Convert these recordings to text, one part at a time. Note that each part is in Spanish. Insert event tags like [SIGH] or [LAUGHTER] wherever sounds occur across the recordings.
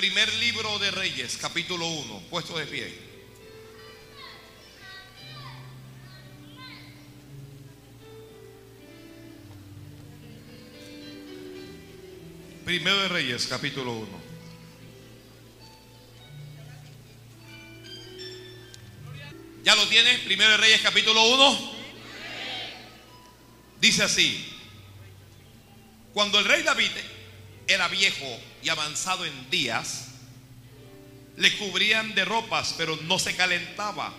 Primer libro de Reyes, capítulo 1, puesto de pie. Primero de Reyes, capítulo 1. ¿Ya lo tiene? Primero de Reyes, capítulo 1. Dice así. Cuando el rey David era viejo y avanzado en días, le cubrían de ropas, pero no se calentaba.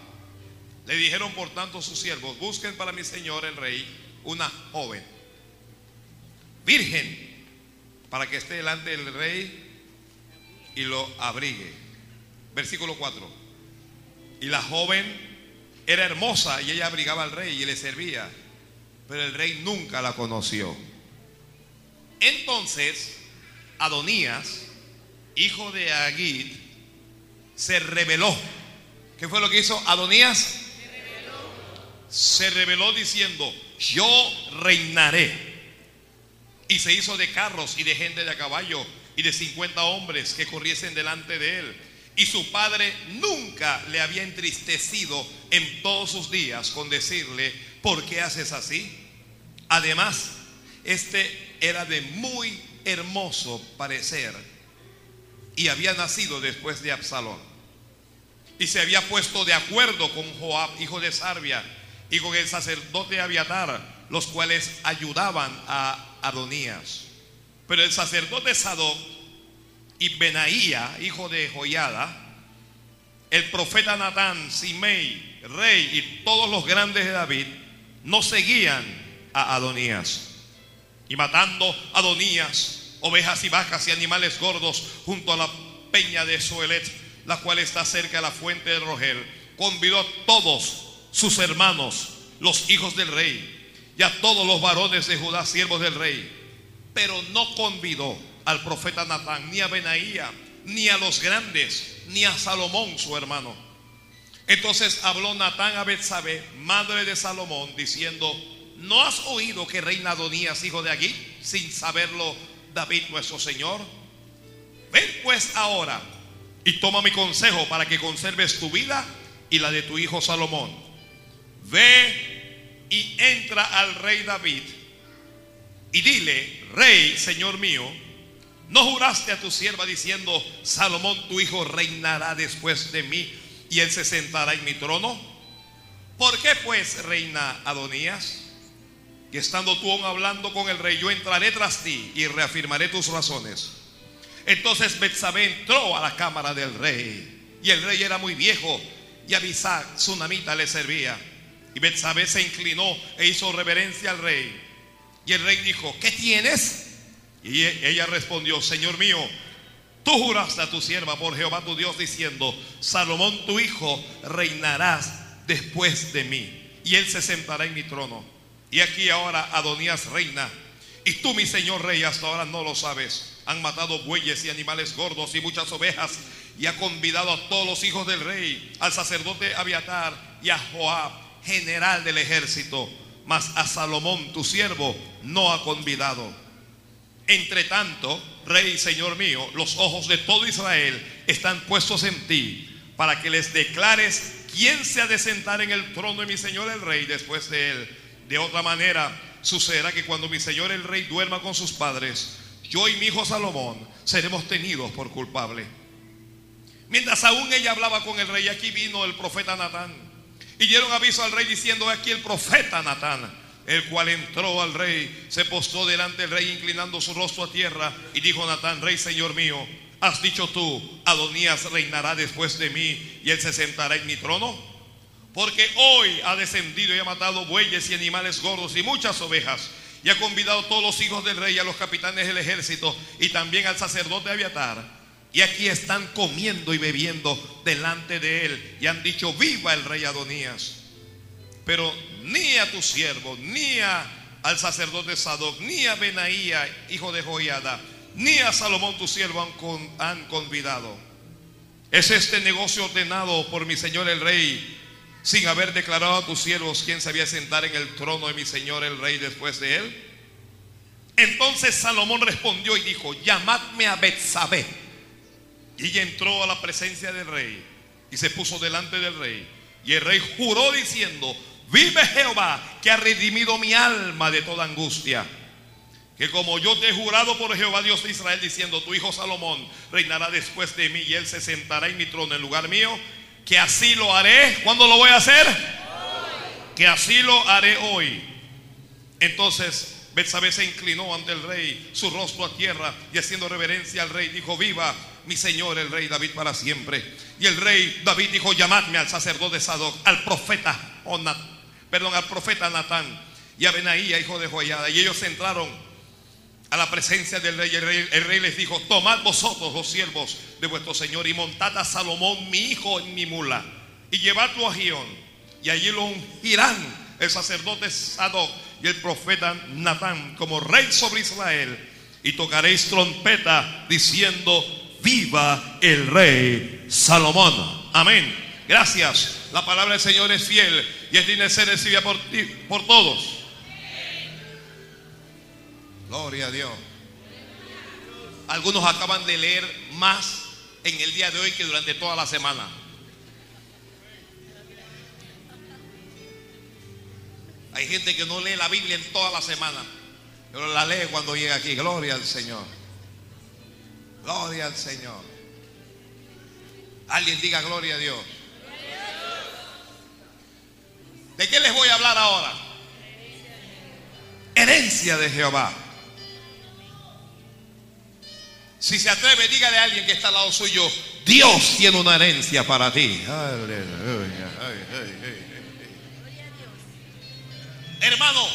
Le dijeron por tanto sus siervos, busquen para mi señor el rey una joven, virgen, para que esté delante del rey y lo abrigue. Versículo 4. Y la joven era hermosa y ella abrigaba al rey y le servía, pero el rey nunca la conoció. Entonces, Adonías, hijo de Agid, se rebeló. ¿Qué fue lo que hizo Adonías? Se rebeló, se rebeló diciendo, yo reinaré. Y se hizo de carros y de gente de a caballo y de 50 hombres que corriesen delante de él. Y su padre nunca le había entristecido en todos sus días con decirle, ¿por qué haces así? Además, este era de muy hermoso parecer y había nacido después de Absalón. Y se había puesto de acuerdo con Joab, hijo de Sarbia, y con el sacerdote Abiatar, los cuales ayudaban a Adonías. Pero el sacerdote Sadoc y Benaía, hijo de Joyada, el profeta Natán, Simei, rey y todos los grandes de David, no seguían a Adonías. Y matando Adonías, ovejas y vacas y animales gordos junto a la peña de Soelet, la cual está cerca de la fuente de Rogel, convidó a todos sus hermanos, los hijos del rey, y a todos los varones de Judá, siervos del rey, pero no convidó al profeta Natán, ni a Benaía, ni a los grandes, ni a Salomón, su hermano. Entonces habló Natán a Betsabé, madre de Salomón, diciendo: ¿No has oído que reina Adonías, hijo de Agui, sin saberlo David nuestro Señor? Ven pues ahora y toma mi consejo para que conserves tu vida y la de tu hijo Salomón. Ve y entra al rey David y dile, rey, señor mío, ¿no juraste a tu sierva diciendo, Salomón tu hijo reinará después de mí y él se sentará en mi trono? ¿Por qué pues reina Adonías? Y estando tú aún hablando con el rey, yo entraré tras ti y reafirmaré tus razones. Entonces Betsabé entró a la cámara del rey. Y el rey era muy viejo. Y Abisac, su namita, le servía. Y Betsabé se inclinó e hizo reverencia al rey. Y el rey dijo, ¿qué tienes? Y ella respondió, Señor mío, tú juraste a tu sierva por Jehová tu Dios diciendo, Salomón tu hijo reinarás después de mí. Y él se sentará en mi trono. Y aquí ahora Adonías reina. Y tú, mi señor rey, hasta ahora no lo sabes. Han matado bueyes y animales gordos y muchas ovejas. Y ha convidado a todos los hijos del rey, al sacerdote Abiatar y a Joab, general del ejército. Mas a Salomón, tu siervo, no ha convidado. Entre tanto, rey, señor mío, los ojos de todo Israel están puestos en ti para que les declares quién se ha de sentar en el trono de mi señor el rey después de él de otra manera, sucederá que cuando mi señor el rey duerma con sus padres, yo y mi hijo Salomón seremos tenidos por culpable. Mientras aún ella hablaba con el rey, aquí vino el profeta Natán. Y dieron aviso al rey diciendo, aquí el profeta Natán, el cual entró al rey, se postó delante del rey inclinando su rostro a tierra y dijo Natán, rey señor mío, ¿has dicho tú, Adonías reinará después de mí y él se sentará en mi trono? Porque hoy ha descendido y ha matado bueyes y animales gordos y muchas ovejas. Y ha convidado a todos los hijos del rey, a los capitanes del ejército y también al sacerdote Abiatar. Y aquí están comiendo y bebiendo delante de él. Y han dicho, viva el rey Adonías. Pero ni a tu siervo, ni a, al sacerdote Sadoc, ni a Benaía, hijo de Joiada, ni a Salomón tu siervo han, han convidado. Es este negocio ordenado por mi señor el rey sin haber declarado a tus siervos quién sabía sentar en el trono de mi señor el rey después de él? Entonces Salomón respondió y dijo, llamadme a Betsabé. Y ella entró a la presencia del rey y se puso delante del rey. Y el rey juró diciendo, vive Jehová que ha redimido mi alma de toda angustia. Que como yo te he jurado por Jehová Dios de Israel diciendo, tu hijo Salomón reinará después de mí y él se sentará en mi trono en lugar mío, que así lo haré. ¿Cuándo lo voy a hacer? Que así lo haré hoy. Entonces Betsabé se inclinó ante el rey, su rostro a tierra y haciendo reverencia al rey dijo, viva mi señor el rey David para siempre. Y el rey David dijo, llamadme al sacerdote Sadoc, al profeta, perdón, al profeta Natán y a Benaía, hijo de Joyada. Y ellos entraron a la presencia del rey. El, rey. el rey les dijo, tomad vosotros los siervos de vuestro señor y montad a Salomón, mi hijo, en mi mula, y llevadlo a Gión. Y allí lo ungirán el sacerdote Sadoc y el profeta Natán como rey sobre Israel. Y tocaréis trompeta diciendo, viva el rey Salomón. Amén. Gracias. La palabra del Señor es fiel y es digna de ser recibida por, por todos. Gloria a Dios. Algunos acaban de leer más en el día de hoy que durante toda la semana. Hay gente que no lee la Biblia en toda la semana, pero la lee cuando llega aquí. Gloria al Señor. Gloria al Señor. Alguien diga gloria a Dios. ¿De qué les voy a hablar ahora? Herencia de Jehová. Si se atreve, dígale a alguien que está al lado suyo, Dios tiene una herencia para ti. Aleluya. Hermano,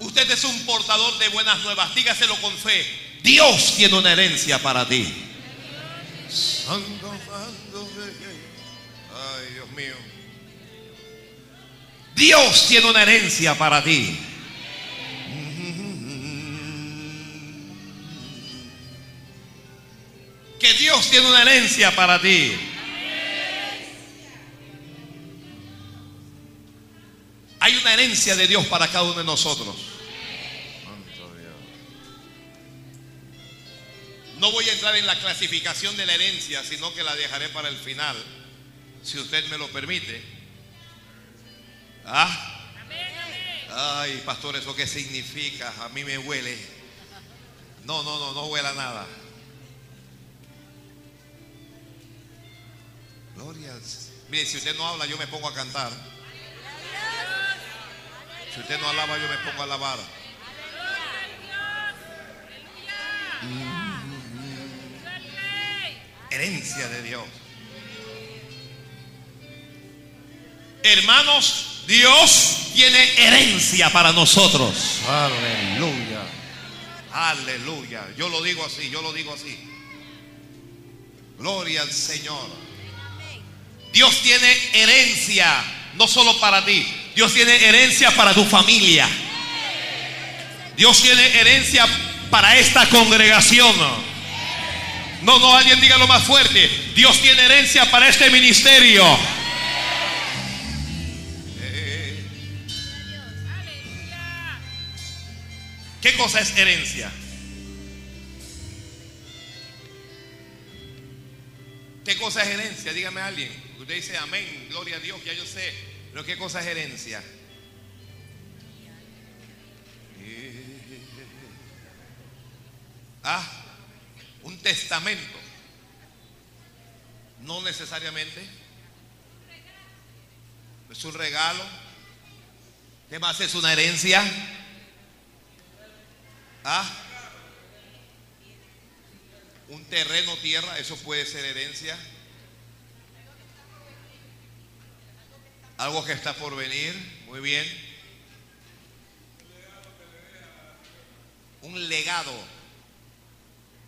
usted es un portador de buenas nuevas, dígaselo con fe. Dios tiene una herencia para ti. Santo, santo, ay Dios mío. Dios tiene una herencia para ti. Que Dios tiene una herencia para ti. Hay una herencia de Dios para cada uno de nosotros. No voy a entrar en la clasificación de la herencia, sino que la dejaré para el final, si usted me lo permite. ¿Ah? Ay, pastor, ¿eso qué significa? A mí me huele. No, no, no, no huela nada. Gloria al Mire, si usted no habla, yo me pongo a cantar. Si usted no alaba, yo me pongo a alabar. Herencia de Dios. Hermanos, Dios tiene herencia para nosotros. Aleluya. Aleluya. Yo lo digo así, yo lo digo así. Gloria al Señor. Dios tiene herencia, no solo para ti, Dios tiene herencia para tu familia. Dios tiene herencia para esta congregación. No, no, alguien diga lo más fuerte. Dios tiene herencia para este ministerio. ¿Qué cosa es herencia? ¿Qué cosa es herencia? Dígame a alguien. Usted dice amén, gloria a Dios, ya yo sé. Pero ¿qué cosa es herencia? Ah, un testamento. No necesariamente. Es un regalo. ¿Qué más es una herencia? Ah, un terreno, tierra, eso puede ser herencia. Algo que está por venir, muy bien. Un legado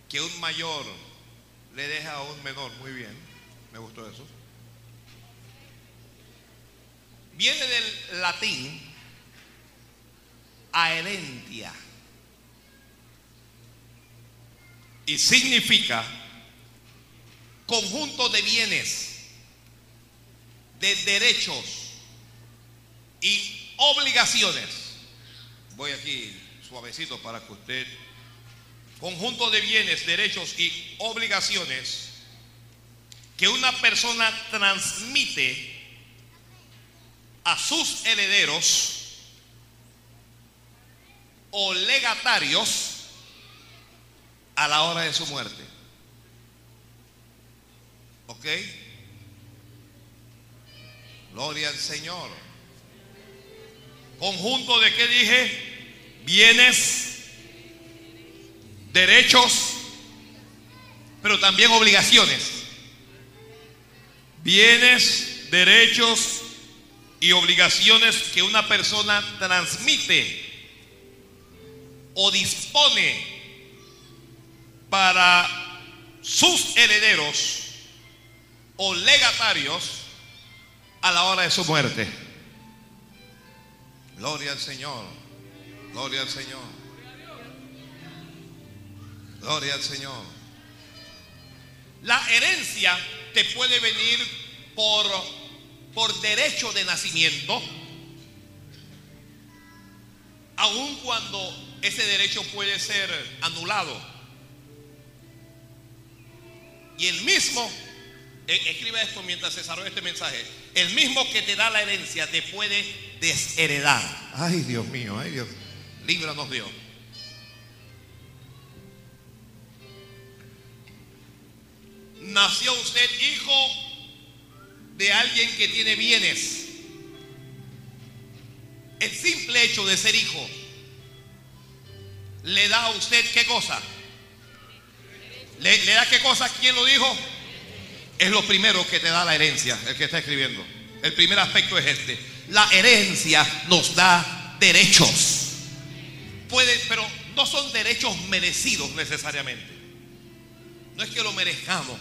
que un mayor le deja a un menor, muy bien. Me gustó eso. Viene del latín aerentia y significa conjunto de bienes, de derechos y obligaciones. Voy aquí suavecito para que usted conjunto de bienes, derechos y obligaciones que una persona transmite a sus herederos o legatarios a la hora de su muerte. ¿Ok? Gloria al Señor. Conjunto de qué dije? Bienes, derechos, pero también obligaciones. Bienes, derechos y obligaciones que una persona transmite o dispone para sus herederos o legatarios a la hora de su muerte. Gloria al Señor. Gloria al Señor. Gloria al Señor. La herencia te puede venir por, por derecho de nacimiento, aun cuando ese derecho puede ser anulado. Y el mismo, e- escribe esto mientras desarrolla este mensaje, el mismo que te da la herencia te puede desheredar. Ay Dios mío, ay Dios, líbranos Dios. Nació usted hijo de alguien que tiene bienes. El simple hecho de ser hijo le da a usted qué cosa? ¿Le, le da qué cosa? ¿Quién lo dijo? Es lo primero que te da la herencia, el que está escribiendo. El primer aspecto es este. La herencia nos da derechos. Puede, pero no son derechos merecidos necesariamente. No es que lo merezcamos.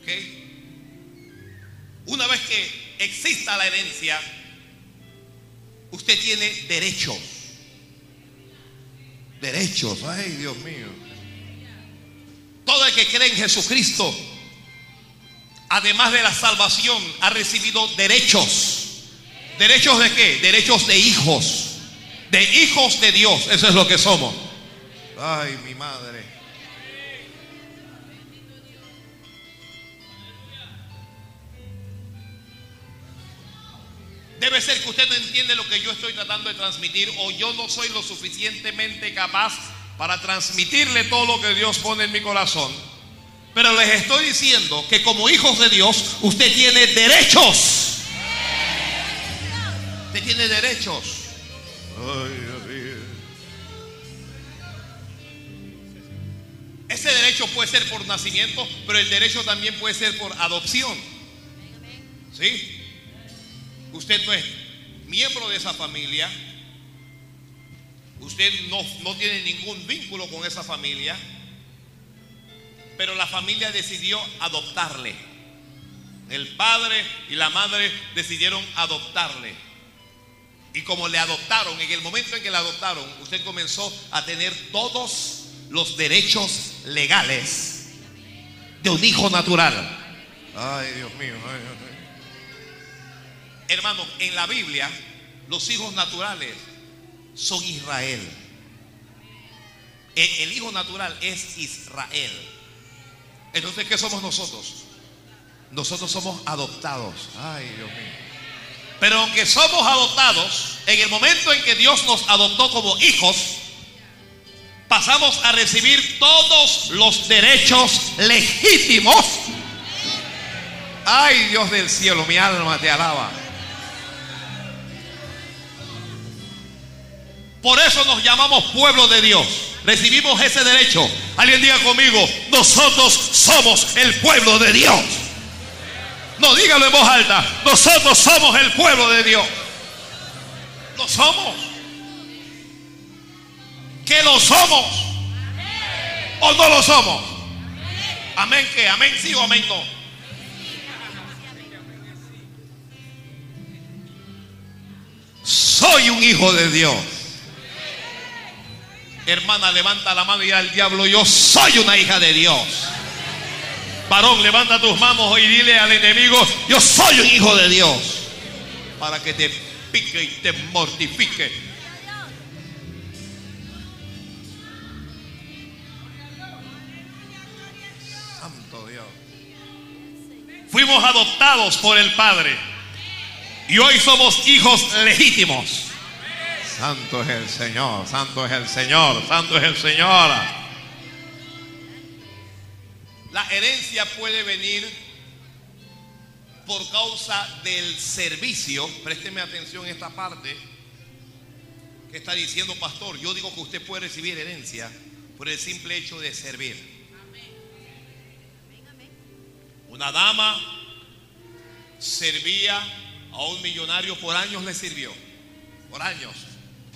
¿Ok? Una vez que exista la herencia, usted tiene derechos. Derechos, ay Dios mío. Todo el que cree en Jesucristo, además de la salvación, ha recibido derechos. ¿Derechos de qué? Derechos de hijos. De hijos de Dios. Eso es lo que somos. Ay, mi madre. Debe ser que usted no entiende lo que yo estoy tratando de transmitir o yo no soy lo suficientemente capaz para transmitirle todo lo que Dios pone en mi corazón. Pero les estoy diciendo que como hijos de Dios usted tiene derechos. Usted tiene derechos. Ese derecho puede ser por nacimiento, pero el derecho también puede ser por adopción. ¿Sí? Usted no es miembro de esa familia. Usted no, no tiene ningún vínculo con esa familia. Pero la familia decidió adoptarle. El padre y la madre decidieron adoptarle. Y como le adoptaron, en el momento en que le adoptaron, usted comenzó a tener todos los derechos legales de un hijo natural. Ay, Dios mío. ay, Dios mío. Hermano, en la Biblia, los hijos naturales son Israel. E- El hijo natural es Israel. Entonces, ¿qué somos nosotros? Nosotros somos adoptados. Ay, Dios mío. Pero aunque somos adoptados, en el momento en que Dios nos adoptó como hijos, pasamos a recibir todos los derechos legítimos. Ay, Dios del cielo, mi alma te alaba. Por eso nos llamamos pueblo de Dios. Recibimos ese derecho. Alguien diga conmigo, nosotros somos el pueblo de Dios. No, dígalo en voz alta. Nosotros somos el pueblo de Dios. Lo somos. ¿Que lo somos? ¿O no lo somos? Amén que, amén sí o amén no. Soy un hijo de Dios. Hermana, levanta la mano y al diablo, yo soy una hija de Dios. Varón, levanta tus manos y dile al enemigo, yo soy un hijo de Dios. Para que te pique y te mortifique. Santo Dios. Fuimos adoptados por el Padre. Y hoy somos hijos legítimos. Santo es el Señor, santo es el Señor, santo es el Señor. La herencia puede venir por causa del servicio. Présteme atención a esta parte que está diciendo pastor. Yo digo que usted puede recibir herencia por el simple hecho de servir. Una dama servía a un millonario por años le sirvió. Por años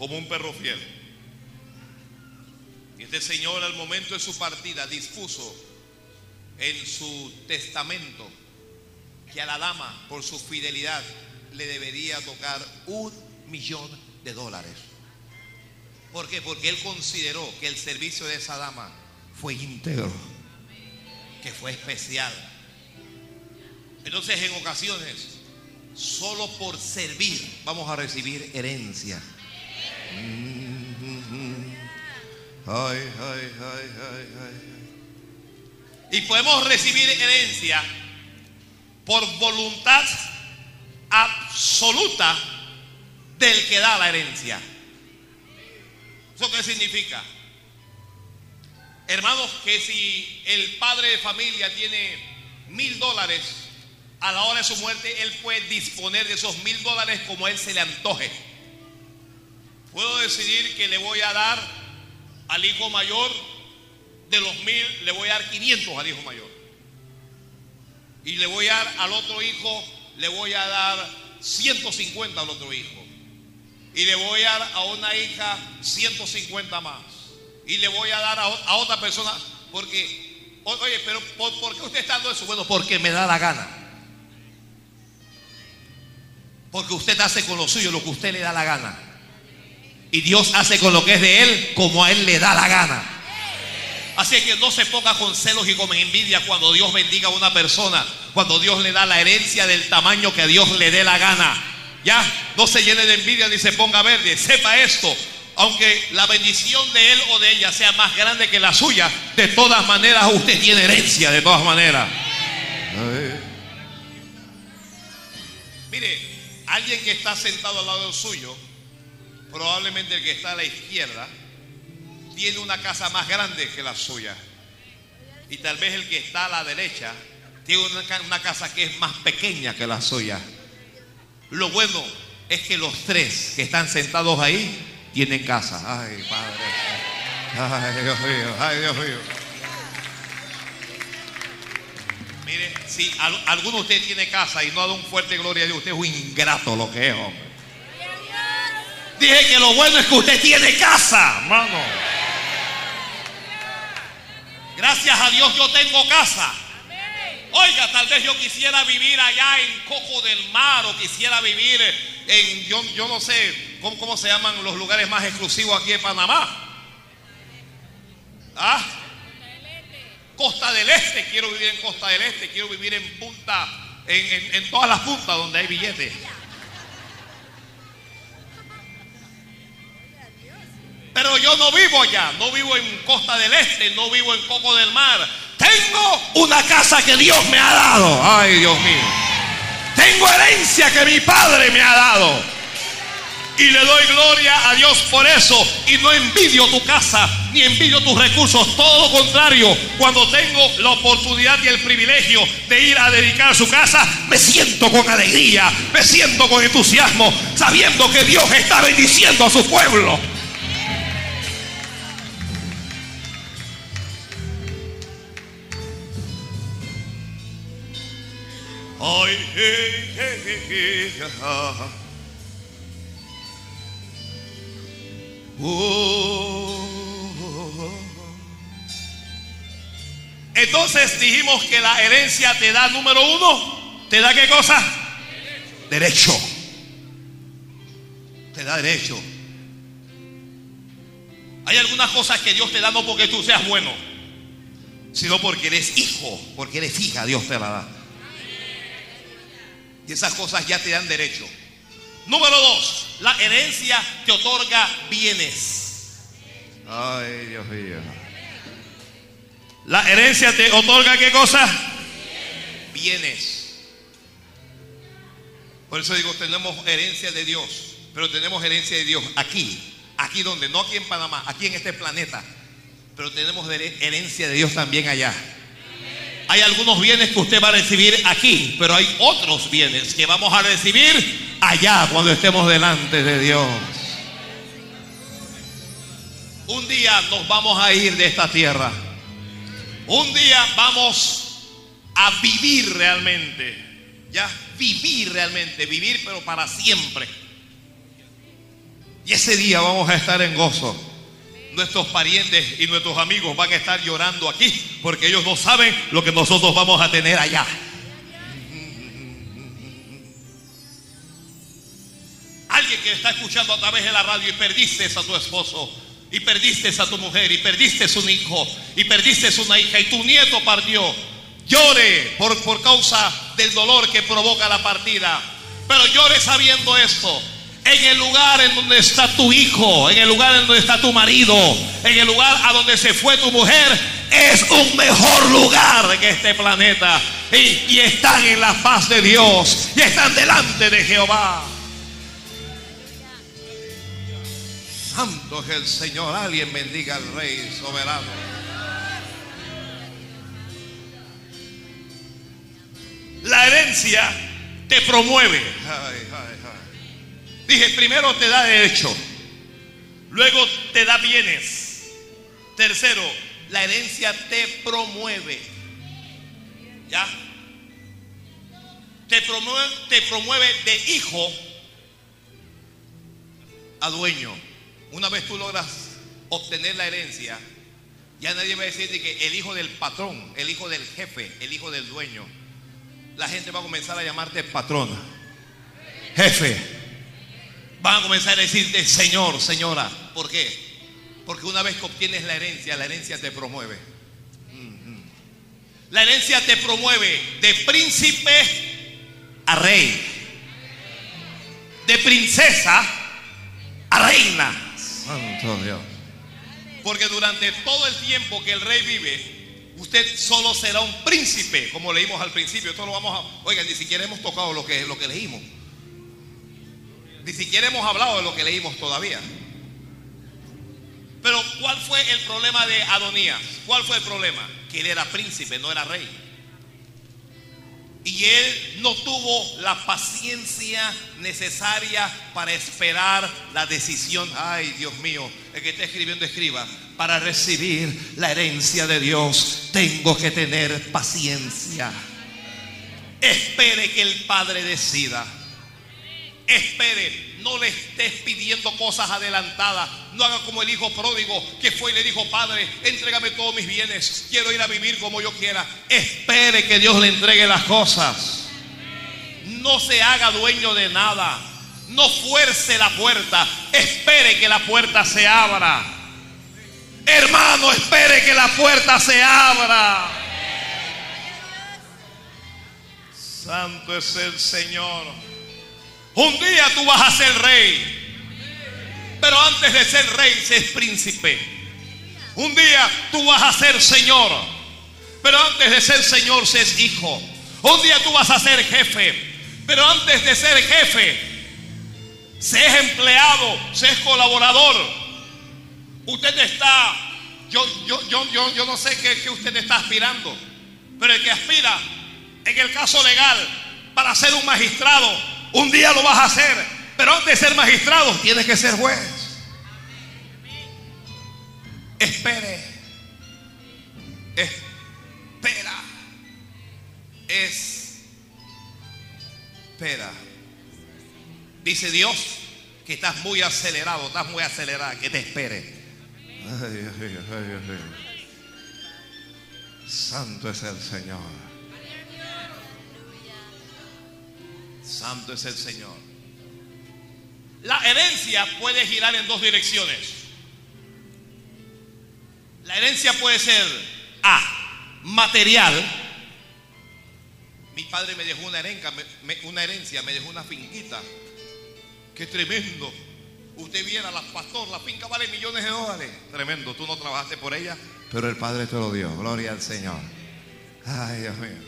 como un perro fiel. Y este señor al momento de su partida dispuso en su testamento que a la dama por su fidelidad le debería tocar un millón de dólares. ¿Por qué? Porque él consideró que el servicio de esa dama fue íntegro, que fue especial. Entonces en ocasiones, solo por servir vamos a recibir herencia. Y podemos recibir herencia por voluntad absoluta del que da la herencia. ¿Eso qué significa? Hermanos, que si el padre de familia tiene mil dólares, a la hora de su muerte, él puede disponer de esos mil dólares como él se le antoje. Puedo decidir que le voy a dar al hijo mayor de los mil, le voy a dar 500 al hijo mayor. Y le voy a dar al otro hijo, le voy a dar 150 al otro hijo. Y le voy a dar a una hija 150 más. Y le voy a dar a, otra persona, porque, oye, pero ¿por, qué usted está dando eso? Bueno, porque me da la gana. Porque usted hace con lo suyo lo que usted le da la gana. Y Dios hace con lo que es de Él como a Él le da la gana. Así que no se ponga con celos y con envidia cuando Dios bendiga a una persona, cuando Dios le da la herencia del tamaño que a Dios le dé la gana. Ya, no se llene de envidia ni se ponga verde. Sepa esto, aunque la bendición de él o de ella sea más grande que la suya, de todas maneras usted tiene herencia, de todas maneras. Mire, alguien que está sentado al lado del suyo, probablemente el que está a la izquierda, tiene una casa más grande que la suya. Y tal vez el que está a la derecha tiene una, casa que es más pequeña que la suya. Lo bueno es que los tres que están sentados ahí tienen casa. Ay, Padre. Ay, Dios mío. Ay, Dios mío. Mire, si alguno de ustedes tiene casa y no ha dado un fuerte gloria a Dios, usted es un ingrato lo que es, hombre. Dije que lo bueno es que usted tiene casa, hermano. Gracias a Dios yo tengo casa. Oiga, tal vez yo quisiera vivir allá en Coco del Mar o quisiera vivir en, yo, yo no sé ¿cómo, cómo se llaman los lugares más exclusivos aquí en Panamá. ¿Ah? Costa del Este, quiero vivir en Costa del Este, quiero vivir en punta, en, en todas las puntas donde hay billetes. Pero yo no vivo allá, no vivo en Costa del Este, no vivo en Coco del Mar. Tengo una casa que Dios me ha dado. Ay, Dios mío. Tengo herencia que mi padre me ha dado. Y le doy gloria a Dios por eso. Y no envidio tu casa, ni envidio tus recursos. Todo lo contrario, cuando tengo la oportunidad y el privilegio de ir a dedicar su casa, me siento con alegría, me siento con entusiasmo, sabiendo que Dios está bendiciendo a su pueblo. Entonces dijimos que la herencia te da número uno, ¿te da qué cosa? Derecho. Te da derecho. Hay algunas cosas que Dios te da no porque tú seas bueno, sino porque eres hijo, porque eres hija, Dios te la da. Y esas cosas ya te dan derecho. Número dos, la herencia te otorga bienes. Ay, Dios mío. La herencia te otorga qué cosa? Bienes. Por eso digo, tenemos herencia de Dios, pero tenemos herencia de Dios aquí, aquí donde, no aquí en Panamá, aquí en este planeta, pero tenemos herencia de Dios también allá. Hay algunos bienes que usted va a recibir aquí, pero hay otros bienes que vamos a recibir allá cuando estemos delante de Dios. Un día nos vamos a ir de esta tierra. Un día vamos a vivir realmente. Ya, vivir realmente, vivir pero para siempre. Y ese día vamos a estar en gozo. Nuestros parientes y nuestros amigos van a estar llorando aquí porque ellos no saben lo que nosotros vamos a tener allá. Alguien que está escuchando a través de la radio y perdiste a tu esposo y perdiste a tu mujer, y perdiste un hijo, y perdiste una hija, y tu nieto partió. Llore por, por causa del dolor que provoca la partida. Pero llore sabiendo esto. En el lugar en donde está tu hijo, en el lugar en donde está tu marido, en el lugar a donde se fue tu mujer, es un mejor lugar que este planeta. Y, y están en la paz de Dios, y están delante de Jehová. Santo es el Señor. Alguien bendiga al Rey soberano. La herencia te promueve. Dije, primero te da derecho, luego te da bienes. Tercero, la herencia te promueve. ¿Ya? Te promueve, te promueve de hijo a dueño. Una vez tú logras obtener la herencia, ya nadie va a decir que el hijo del patrón, el hijo del jefe, el hijo del dueño. La gente va a comenzar a llamarte patrón, jefe. Van a comenzar a decirte señor, señora. ¿Por qué? Porque una vez que obtienes la herencia, la herencia te promueve. La herencia te promueve de príncipe a rey, de princesa a reina. Santo Dios. Porque durante todo el tiempo que el rey vive, usted solo será un príncipe, como leímos al principio. Esto lo vamos a. Oigan, ni siquiera hemos tocado lo que, lo que leímos. Ni siquiera hemos hablado de lo que leímos todavía. Pero, ¿cuál fue el problema de Adonías? ¿Cuál fue el problema? Que él era príncipe, no era rey. Y él no tuvo la paciencia necesaria para esperar la decisión. Ay, Dios mío, el que está escribiendo, escriba. Para recibir la herencia de Dios, tengo que tener paciencia. Espere que el Padre decida. Espere no le estés pidiendo cosas adelantadas. No haga como el hijo pródigo que fue y le dijo, Padre, entrégame todos mis bienes. Quiero ir a vivir como yo quiera. Espere que Dios le entregue las cosas. No se haga dueño de nada. No fuerce la puerta. Espere que la puerta se abra. Hermano, espere que la puerta se abra. Santo es el Señor. Un día tú vas a ser rey. Pero antes de ser rey, se es príncipe. Un día tú vas a ser señor. Pero antes de ser señor, se es hijo. Un día tú vas a ser jefe. Pero antes de ser jefe, se es empleado, se es colaborador. Usted está, yo, yo, yo, yo, yo no sé qué, qué usted está aspirando. Pero el que aspira, en el caso legal, para ser un magistrado, un día lo vas a hacer, pero antes de ser magistrado tienes que ser juez. Espere. Espera. Espera. Dice Dios que estás muy acelerado, estás muy acelerada, que te espere. Santo es el Señor. Santo es el Señor. La herencia puede girar en dos direcciones. La herencia puede ser A, material. Mi padre me dejó una, herencia, me dejó una finquita. Qué tremendo. Usted viera, la pastor, la finca vale millones de dólares. Tremendo, tú no trabajaste por ella, Pero el Padre te lo dio. Gloria al Señor. Ay, Dios mío.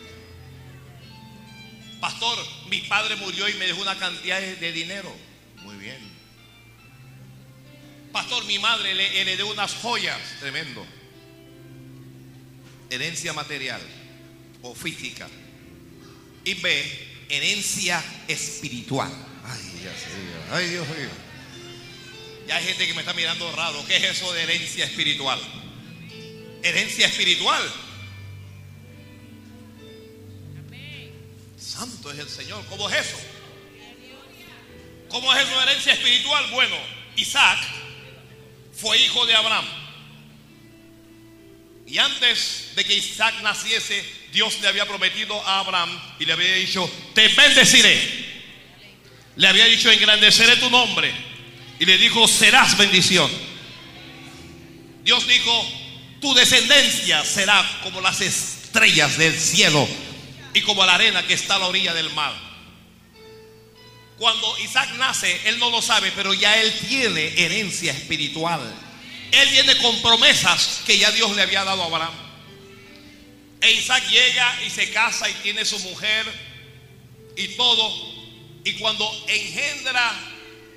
Pastor, mi padre murió y me dejó una cantidad de dinero. Muy bien. Pastor, mi madre le heredó unas joyas. Tremendo. Herencia material o física. Y B, herencia espiritual. Ay, ya sé. Ay, Dios mío. Ya hay gente que me está mirando raro. ¿Qué es eso de herencia espiritual? Herencia espiritual. Santo es el Señor. ¿Cómo es eso? ¿Cómo es de herencia espiritual? Bueno, Isaac fue hijo de Abraham. Y antes de que Isaac naciese, Dios le había prometido a Abraham y le había dicho, te bendeciré. Le había dicho, engrandeceré tu nombre. Y le dijo, serás bendición. Dios dijo, tu descendencia será como las estrellas del cielo y como la arena que está a la orilla del mar. Cuando Isaac nace, él no lo sabe, pero ya él tiene herencia espiritual. Él viene con promesas que ya Dios le había dado a Abraham. E Isaac llega y se casa y tiene su mujer y todo. Y cuando engendra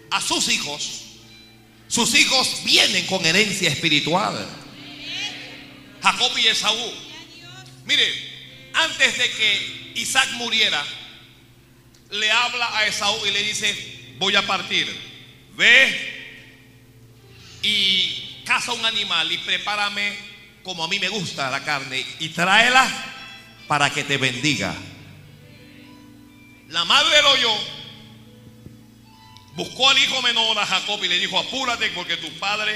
a sus hijos, sus hijos vienen con herencia espiritual. Jacob y Esaú. Mire, antes de que Isaac muriera, le habla a Esaú y le dice, voy a partir. Ve y caza un animal y prepárame como a mí me gusta la carne y tráela para que te bendiga. La madre lo oyó, buscó al hijo menor a Jacob y le dijo, apúrate porque tu padre,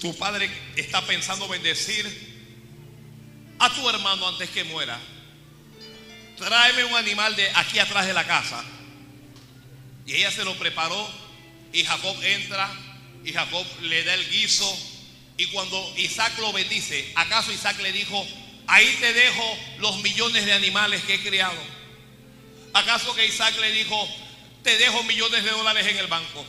tu padre está pensando bendecir a tu hermano antes que muera. Tráeme un animal de aquí atrás de la casa. Y ella se lo preparó y Jacob entra y Jacob le da el guiso. Y cuando Isaac lo bendice, ¿acaso Isaac le dijo, ahí te dejo los millones de animales que he criado? ¿Acaso que Isaac le dijo, te dejo millones de dólares en el banco?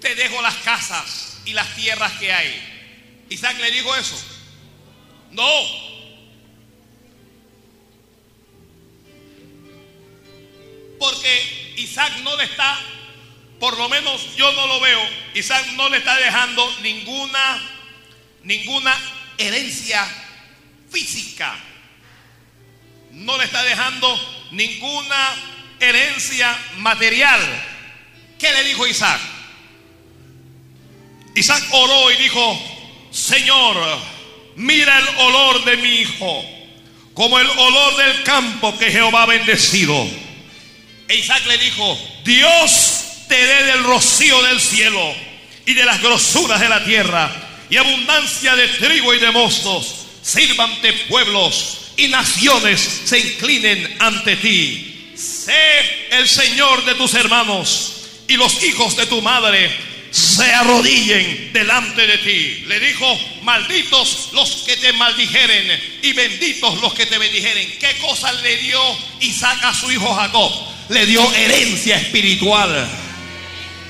Te dejo las casas y las tierras que hay. Isaac le dijo eso. No. Isaac no le está, por lo menos yo no lo veo, Isaac no le está dejando ninguna ninguna herencia física. No le está dejando ninguna herencia material. ¿Qué le dijo Isaac? Isaac oró y dijo, Señor, mira el olor de mi hijo, como el olor del campo que Jehová ha bendecido. E Isaac le dijo, Dios te dé del rocío del cielo y de las grosuras de la tierra y abundancia de trigo y de mostos. Sirvante pueblos y naciones se inclinen ante ti. Sé el Señor de tus hermanos y los hijos de tu madre se arrodillen delante de ti. Le dijo, malditos los que te maldijeren y benditos los que te bendijeren. ¿Qué cosa le dio Isaac a su hijo Jacob? Le dio herencia espiritual.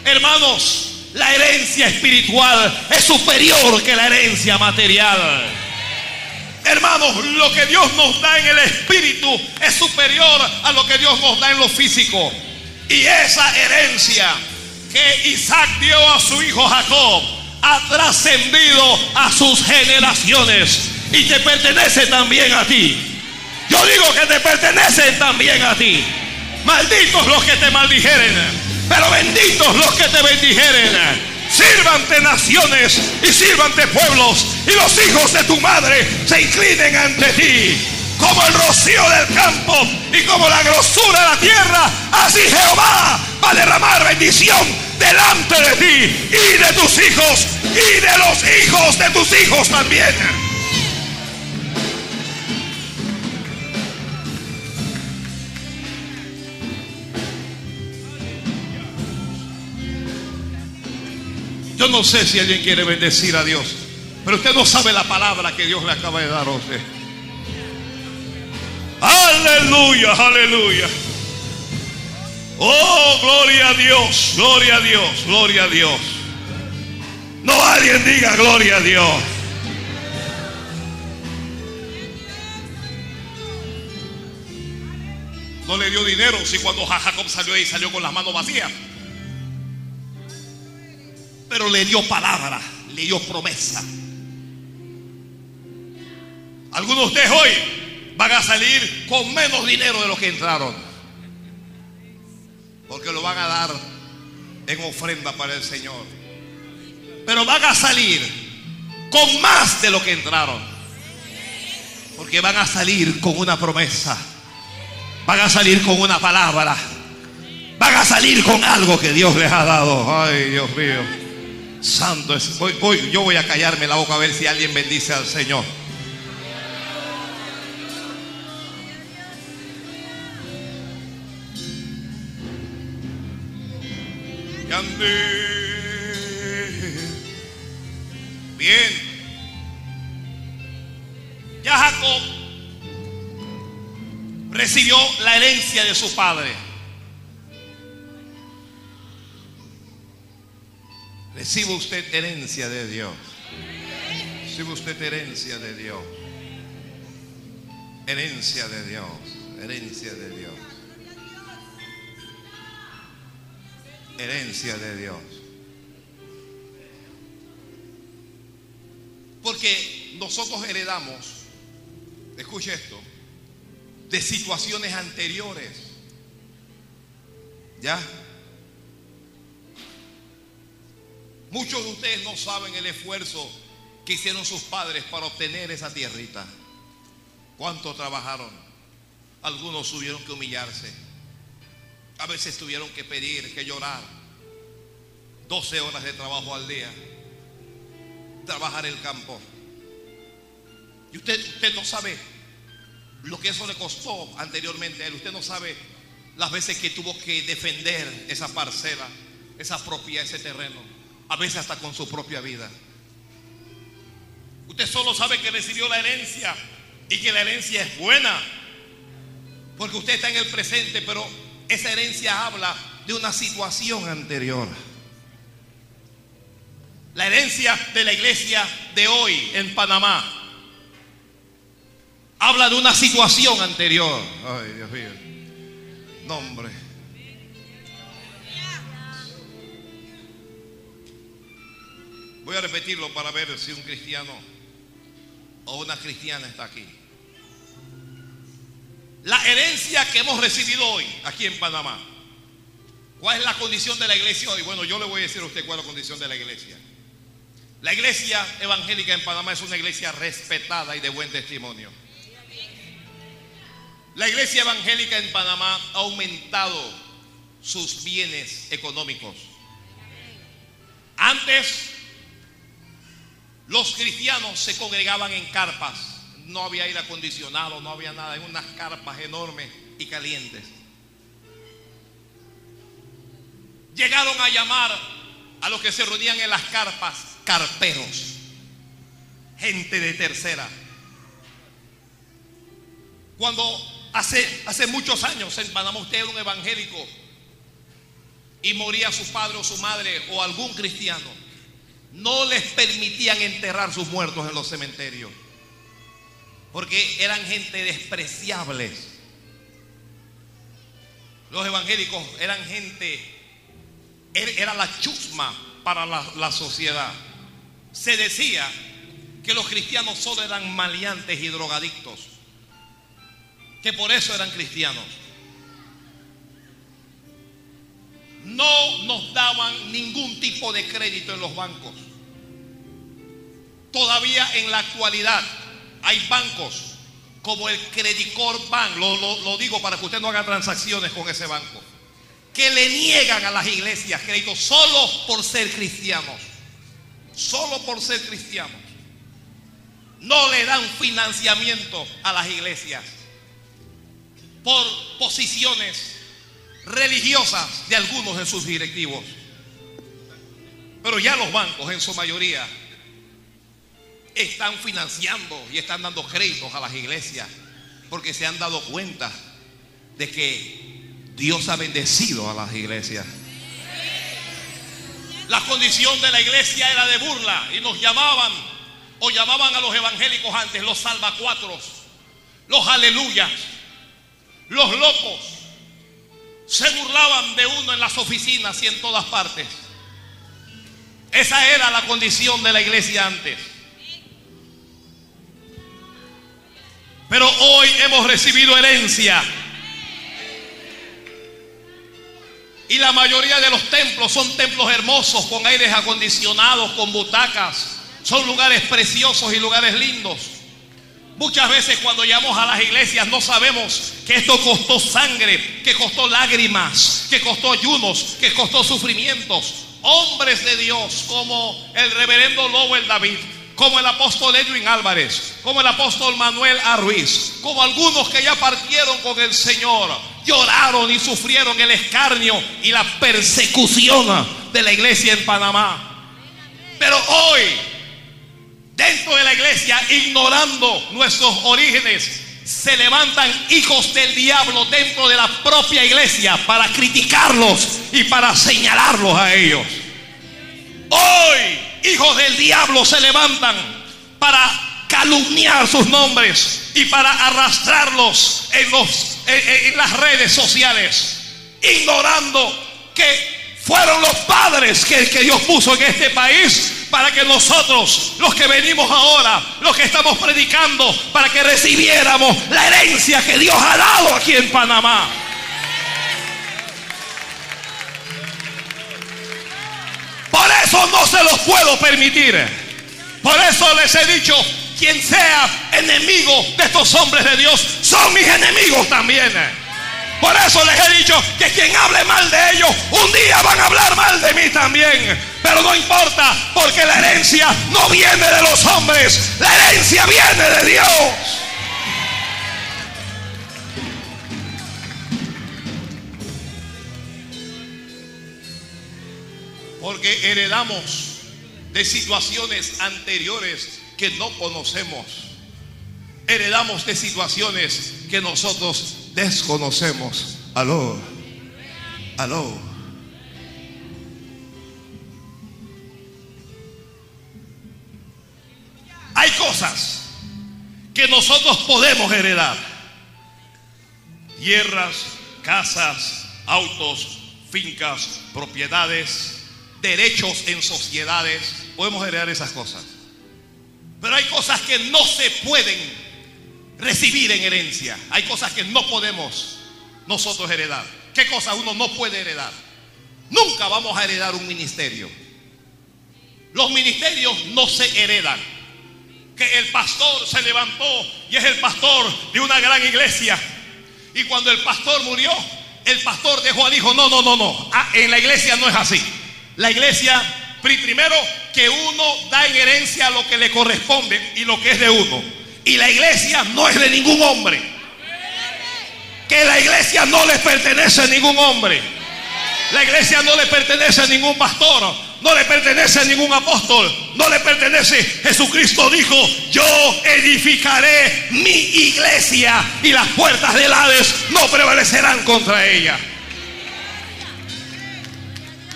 Hermanos, la herencia espiritual es superior que la herencia material. Hermanos, lo que Dios nos da en el espíritu es superior a lo que Dios nos da en lo físico. Y esa herencia que Isaac dio a su hijo Jacob ha trascendido a sus generaciones y te pertenece también a ti. Yo digo que te pertenecen también a ti. Malditos los que te maldijeren pero benditos los que te bendijeren. Sírvante naciones y sírvante pueblos. Y los hijos de tu madre se inclinen ante ti. Como el rocío del campo y como la grosura de la tierra. Así Jehová va a derramar bendición delante de ti y de tus hijos y de los hijos de tus hijos también. Yo no sé si alguien quiere bendecir a Dios, pero usted no sabe la palabra que Dios le acaba de dar a usted. Aleluya, aleluya. Oh, gloria a Dios, gloria a Dios, gloria a Dios. No alguien diga gloria a Dios. No le dio dinero si cuando Jacob salió ahí salió con las manos vacías. Pero le dio palabra, le dio promesa. Algunos de ustedes hoy van a salir con menos dinero de lo que entraron. Porque lo van a dar en ofrenda para el Señor. Pero van a salir con más de lo que entraron. Porque van a salir con una promesa. Van a salir con una palabra. Van a salir con algo que Dios les ha dado. Ay, Dios mío. Santo es. Voy, yo voy a callarme la boca a ver si alguien bendice al Señor. Bien. Ya Jacob recibió la herencia de su padre. Recibe usted herencia de Dios. Recibe usted herencia de Dios. Herencia de Dios. Herencia de Dios. Herencia de Dios. Porque nosotros heredamos, escuche esto, de situaciones anteriores. ¿Ya? Muchos de ustedes no saben el esfuerzo que hicieron sus padres para obtener esa tierrita. ¿Cuánto trabajaron? Algunos tuvieron que humillarse. A veces tuvieron que pedir, que llorar. 12 horas de trabajo al día. Trabajar el campo. Y usted, usted no sabe lo que eso le costó anteriormente a él. Usted no sabe las veces que tuvo que defender esa parcela, esa propiedad, ese terreno a veces hasta con su propia vida. Usted solo sabe que recibió la herencia y que la herencia es buena, porque usted está en el presente, pero esa herencia habla de una situación anterior. La herencia de la iglesia de hoy en Panamá habla de una situación anterior. Ay, Dios mío. Nombre. Voy a repetirlo para ver si un cristiano o una cristiana está aquí. La herencia que hemos recibido hoy aquí en Panamá. ¿Cuál es la condición de la iglesia hoy? Bueno, yo le voy a decir a usted cuál es la condición de la iglesia. La iglesia evangélica en Panamá es una iglesia respetada y de buen testimonio. La iglesia evangélica en Panamá ha aumentado sus bienes económicos. Antes los cristianos se congregaban en carpas. No había aire acondicionado, no había nada, en unas carpas enormes y calientes. Llegaron a llamar a los que se reunían en las carpas carperos, gente de tercera. Cuando hace, hace muchos años en Panamá usted un evangélico y moría su padre o su madre o algún cristiano, no les permitían enterrar sus muertos en los cementerios. Porque eran gente despreciables. Los evangélicos eran gente, er, era la chusma para la, la sociedad. Se decía que los cristianos solo eran maleantes y drogadictos. Que por eso eran cristianos. no nos daban ningún tipo de crédito en los bancos. Todavía en la actualidad hay bancos como el Credicor Bank, lo, digo para que usted no haga transacciones con ese banco, que le niegan a las iglesias crédito solo por ser cristianos, solo por ser cristianos. No le dan financiamiento a las iglesias por posiciones religiosas de algunos de sus directivos. Pero ya los bancos en su mayoría están financiando y están dando créditos a las iglesias porque se han dado cuenta de que Dios ha bendecido a las iglesias. La condición de la iglesia era de burla y nos llamaban o llamaban a los evangélicos antes los salvacuatros, los aleluyas, los locos, Se burlaban de uno en las oficinas y en todas partes. Esa era la condición de la iglesia antes. Pero hoy hemos recibido herencia. Y la mayoría de los templos son templos hermosos, con aires acondicionados, con butacas. Son lugares preciosos y lugares lindos. Muchas veces cuando llamamos a las iglesias no sabemos que esto costó sangre, que costó lágrimas, que costó ayunos, que costó sufrimientos. Hombres de Dios como el reverendo Lowell David, como el apóstol Edwin Álvarez, como el apóstol Manuel Arruiz, como algunos que ya partieron con el Señor, lloraron y sufrieron el escarnio y la persecución de la iglesia en Panamá. Pero hoy, dentro de la iglesia, ignorando nuestros orígenes, se levantan hijos del diablo dentro de la propia iglesia para criticarlos y para señalarlos a ellos. Hoy hijos del diablo se levantan para calumniar sus nombres y para arrastrarlos en, los, en, las redes sociales, ignorando que fueron los padres que, que, Dios puso en este país para que nosotros, los que venimos ahora, los que estamos predicando, para que recibiéramos la herencia que Dios ha dado aquí en Panamá. Eso no se los puedo permitir. Por eso les he dicho, quien sea enemigo de estos hombres de Dios, son mis enemigos también. Por eso les he dicho que quien hable mal de ellos, un día van a hablar mal de mí también. Pero no importa, porque la herencia no viene de los hombres, la herencia viene de Dios. Porque heredamos de situaciones anteriores que no conocemos. Heredamos de situaciones que nosotros desconocemos. Aló. Aló. Hay cosas que nosotros podemos heredar. Tierras, casas, autos, fincas, propiedades, derechos en sociedades, podemos heredar esas cosas. Pero hay cosas que no se pueden recibir en herencia. Hay cosas que no podemos nosotros heredar. ¿Qué cosas uno no puede heredar? Nunca vamos a heredar un ministerio. Los ministerios no se heredan. Que el pastor se levantó y es el pastor de una gran iglesia. Y cuando el pastor murió, el pastor dejó al hijo. No, no, no, no. Ah, en la iglesia no es así. La iglesia, primero, que uno da en herencia lo que le corresponde y lo que es de uno. Y la iglesia no es de ningún hombre. Que la iglesia no le pertenece a ningún hombre. La iglesia no le pertenece a ningún pastor. No le pertenece a ningún apóstol. No le pertenece. Jesucristo dijo, yo edificaré mi iglesia y las puertas del Hades no prevalecerán contra ella.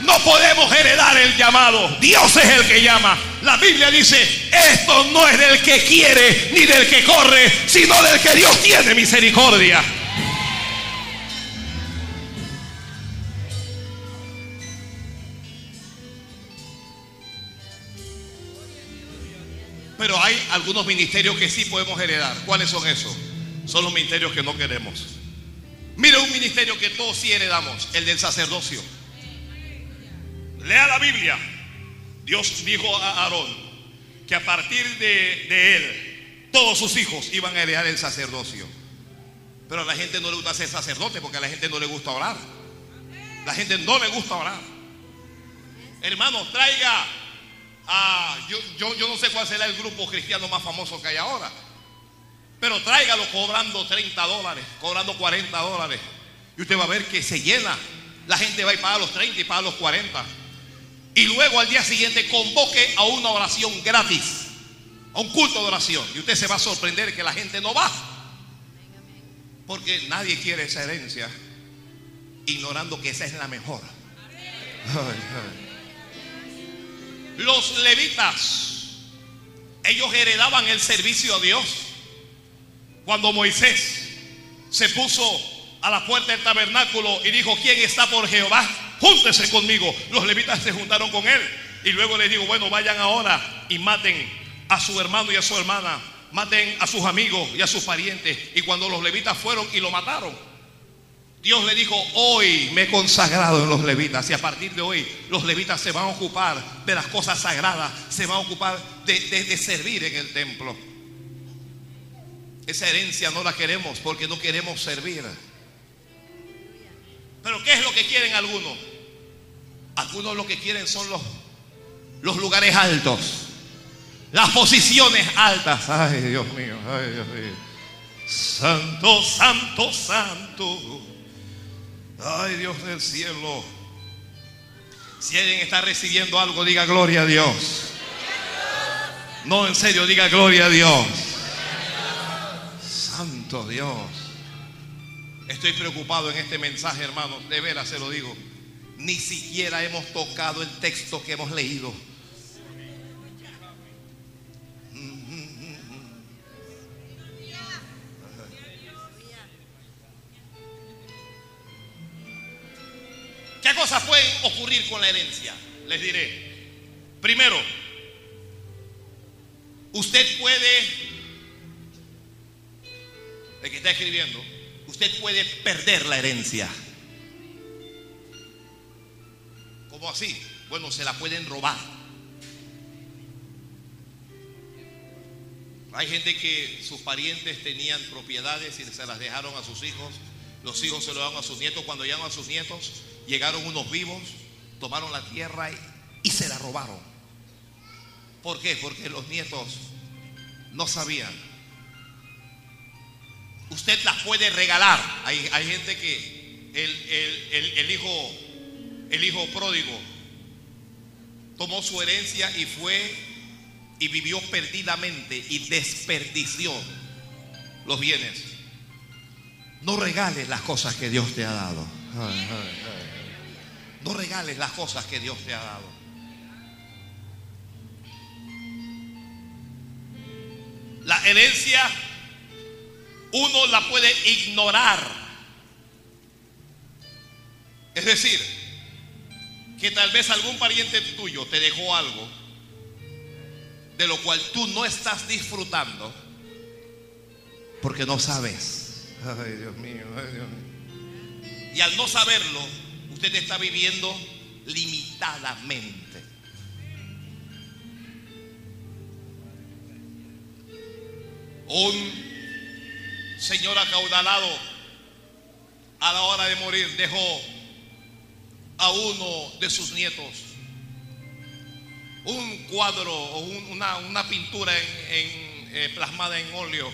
No podemos heredar el llamado. Dios es el que llama. La Biblia dice, esto no es del que quiere ni del que corre, sino del que Dios tiene misericordia. Pero hay algunos ministerios que sí podemos heredar. ¿Cuáles son esos? Son los ministerios que no queremos. Mire un ministerio que todos sí heredamos, el del sacerdocio. Lea la Biblia. Dios dijo a Aarón que a partir de, él todos sus hijos iban a heredar el sacerdocio. Pero a la gente no le gusta ser sacerdote porque a la gente no le gusta orar. La gente no le gusta orar. Hermano, traiga a... Yo, yo, yo no sé cuál será el grupo cristiano más famoso que hay ahora. Pero tráigalo cobrando 30 dólares, cobrando 40 dólares. Y usted va a ver que se llena. La gente va y paga los 30 y paga los 40 y luego al día siguiente convoque a una oración gratis, a un culto de oración. Y usted se va a sorprender que la gente no va. Porque nadie quiere esa herencia, ignorando que esa es la mejor. Los levitas, ellos heredaban el servicio a Dios. Cuando Moisés se puso a la puerta del tabernáculo y dijo, ¿quién está por Jehová? Júntese conmigo. Los levitas se juntaron con él. Y luego les digo, bueno, vayan ahora y maten a su hermano y a su hermana. Maten a sus amigos y a sus parientes. Y cuando los levitas fueron y lo mataron, Dios le dijo, hoy me he consagrado en los levitas y a partir de hoy los levitas se van a ocupar de las cosas sagradas, se van a ocupar de, de servir en el templo. Esa herencia no la queremos porque no queremos servir. Pero ¿qué es lo que quieren algunos? Algunos lo que quieren son los, los lugares altos, las posiciones altas. Ay, Dios mío, ay, Dios mío. Santo, santo, santo. Ay, Dios del cielo. Si alguien está recibiendo algo, diga gloria a Dios. No, en serio, diga gloria a Dios. Santo Dios. Estoy preocupado en este mensaje, hermanos. De veras se lo digo. Ni siquiera hemos tocado el texto que hemos leído. ¿Qué cosas pueden ocurrir con la herencia? Les diré. Primero, usted puede, el que está escribiendo, usted puede perder la herencia. ¿Cómo así? Bueno, se la pueden robar. Hay gente que sus parientes tenían propiedades y se las dejaron a sus hijos. Los hijos se lo dan a sus nietos. Cuando llegan a sus nietos, llegaron unos vivos, tomaron la tierra y, y se la robaron. ¿Por qué? Porque los nietos no sabían. Usted las puede regalar. Hay, hay gente que el, el, el, el hijo el hijo pródigo tomó su herencia y fue y vivió perdidamente y desperdició los bienes. No regales las cosas que Dios te ha dado. No regales las cosas que Dios te ha dado. La herencia uno la puede ignorar. Es decir, que tal vez algún pariente tuyo te dejó algo de lo cual tú no estás disfrutando porque no sabes. Ay, Dios mío, ay, Dios mío. Y al no saberlo, usted está viviendo limitadamente. Un señor acaudalado a la hora de morir dejó a uno de sus nietos. Un cuadro o un, una, una, pintura en, en, eh, plasmada en óleo.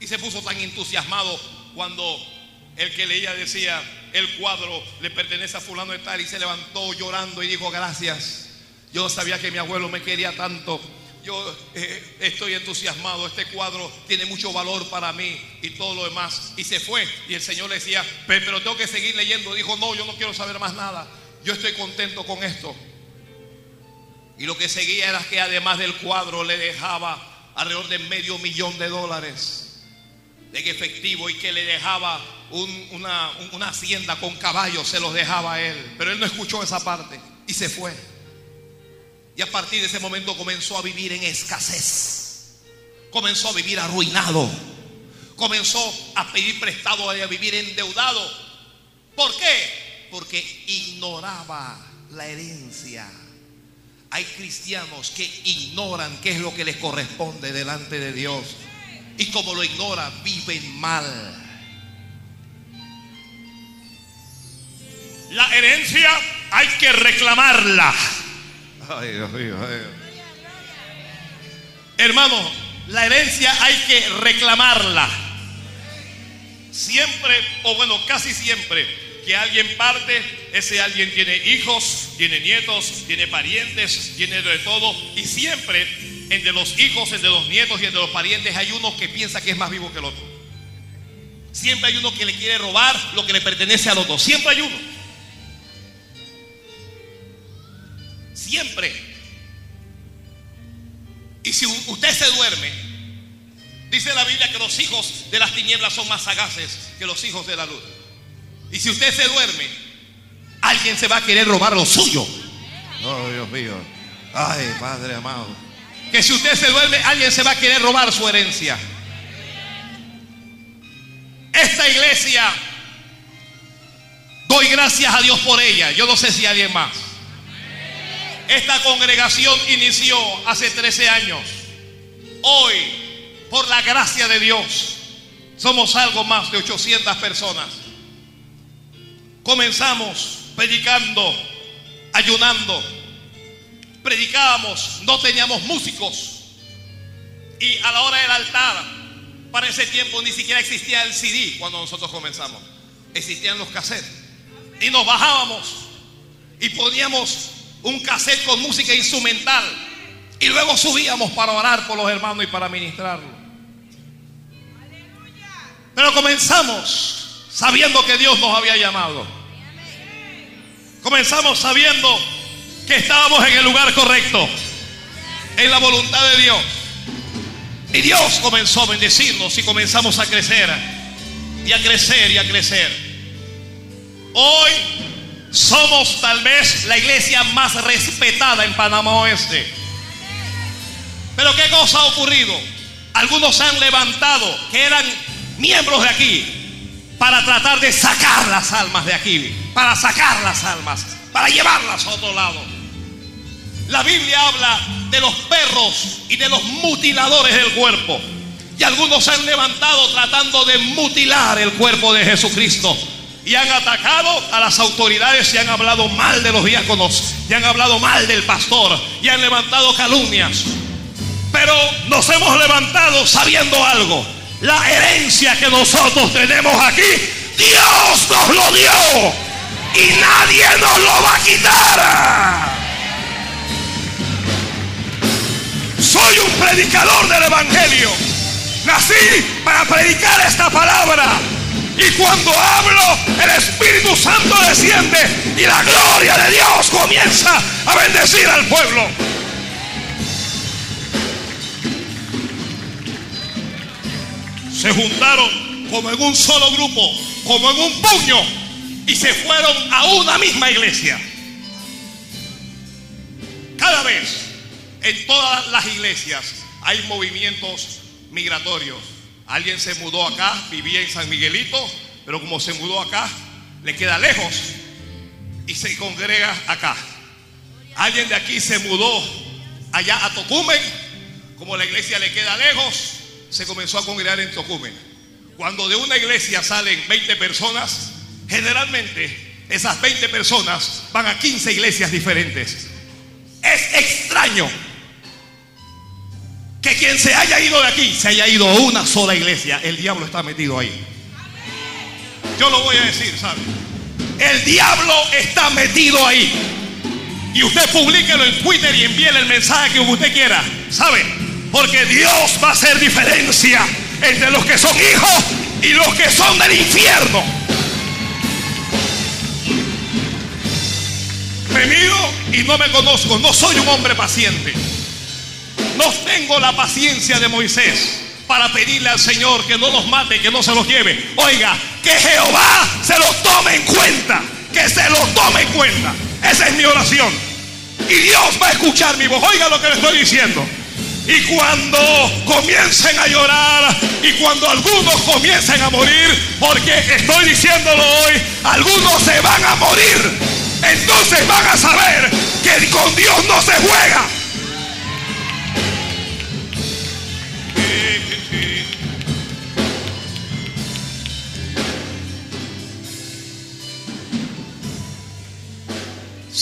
Y se puso tan entusiasmado cuando el que leía decía el cuadro le pertenece a fulano de tal y se levantó llorando y dijo gracias. Yo sabía que mi abuelo me quería tanto yo eh, estoy entusiasmado, este cuadro tiene mucho valor para mí y todo lo demás. Y se fue y el Señor le decía, pero tengo que seguir leyendo. Dijo, no, yo no quiero saber más nada. Yo estoy contento con esto. Y lo que seguía era que además del cuadro le dejaba alrededor de medio millón de dólares en efectivo y que le dejaba un, una, una hacienda con caballos, se los dejaba a él. Pero él no escuchó esa parte y se fue. Y a partir de ese momento comenzó a vivir en escasez. Comenzó a vivir arruinado. Comenzó a pedir prestado y a vivir endeudado. ¿Por qué? Porque ignoraba la herencia. Hay cristianos que ignoran qué es lo que les corresponde delante de Dios. Y como lo ignora, viven mal. La herencia hay que reclamarla. Hermano, la herencia hay que reclamarla. Siempre, o bueno, casi siempre, que alguien parte, ese alguien tiene hijos, tiene nietos, tiene parientes, tiene de todo. Y siempre, entre los hijos, entre los nietos y entre los parientes, hay uno que piensa que es más vivo que el otro. Siempre hay uno que le quiere robar lo que le pertenece al otro. Siempre hay uno. Siempre. Y si usted se duerme, dice la Biblia que los hijos de las tinieblas son más sagaces que los hijos de la luz. Y si usted se duerme, alguien se va a querer robar lo suyo. Oh, Dios mío. Ay, Padre amado. Que si usted se duerme, alguien se va a querer robar su herencia. Esta iglesia, doy gracias a Dios por ella. Yo no sé si alguien más. Esta congregación inició hace 13 años. Hoy, por la gracia de Dios, somos algo más de 800 personas. Comenzamos predicando, ayunando. Predicábamos, no teníamos músicos. Y a la hora del altar, para ese tiempo ni siquiera existía el CD cuando nosotros comenzamos. Existían los cassettes. Y nos bajábamos y poníamos un cassette con música instrumental. Y luego subíamos para orar por los hermanos y para ministrarlo. Pero comenzamos sabiendo que Dios nos había llamado. Comenzamos sabiendo que estábamos en el lugar correcto, en la voluntad de Dios. Y Dios comenzó a bendecirnos y comenzamos a crecer y a crecer y a crecer. Hoy somos tal vez la iglesia más respetada en Panamá Oeste. Pero ¿qué cosa ha ocurrido? Algunos se han levantado que eran miembros de aquí para tratar de sacar las almas de aquí, para sacar las almas, para llevarlas a otro lado. La Biblia habla de los perros y de los mutiladores del cuerpo. Y algunos se han levantado tratando de mutilar el cuerpo de Jesucristo. Y han atacado a las autoridades y han hablado mal de los diáconos. Y han hablado mal del pastor. Y han levantado calumnias. Pero nos hemos levantado sabiendo algo. La herencia que nosotros tenemos aquí, Dios nos lo dio. Y nadie nos lo va a quitar. Soy un predicador del Evangelio. Nací para predicar esta palabra. Y cuando hablo, el Espíritu Santo desciende y la gloria de Dios comienza a bendecir al pueblo. Se juntaron como en un solo grupo, como en un puño, y se fueron a una misma iglesia. Cada vez en todas las iglesias hay movimientos migratorios. Alguien se mudó acá, vivía en San Miguelito, pero como se mudó acá, le queda lejos y se congrega acá. Alguien de aquí se mudó allá a Tocumen, como la iglesia le queda lejos, se comenzó a congregar en Tocumen. Cuando de una iglesia salen 20 personas, generalmente esas 20 personas van a 15 iglesias diferentes. Es extraño que quien se haya ido de aquí se haya ido a una sola iglesia. El diablo está metido ahí. Yo lo voy a decir, ¿sabe? El diablo está metido ahí. Y usted publíquelo en Twitter y envíele el mensaje que usted quiera. ¿Sabe? Porque Dios va a hacer diferencia entre los que son hijos y los que son del infierno. Me miro y no me conozco. No soy un hombre paciente. No tengo la paciencia de Moisés para pedirle al Señor que no los mate, que no se los lleve. Oiga, que Jehová se los tome en cuenta. Que se los tome en cuenta. Esa es mi oración. Y Dios va a escuchar mi voz. Oiga lo que le estoy diciendo. Y cuando comiencen a llorar y cuando algunos comiencen a morir, porque estoy diciéndolo hoy, algunos se van a morir. Entonces van a saber que con Dios no se juega.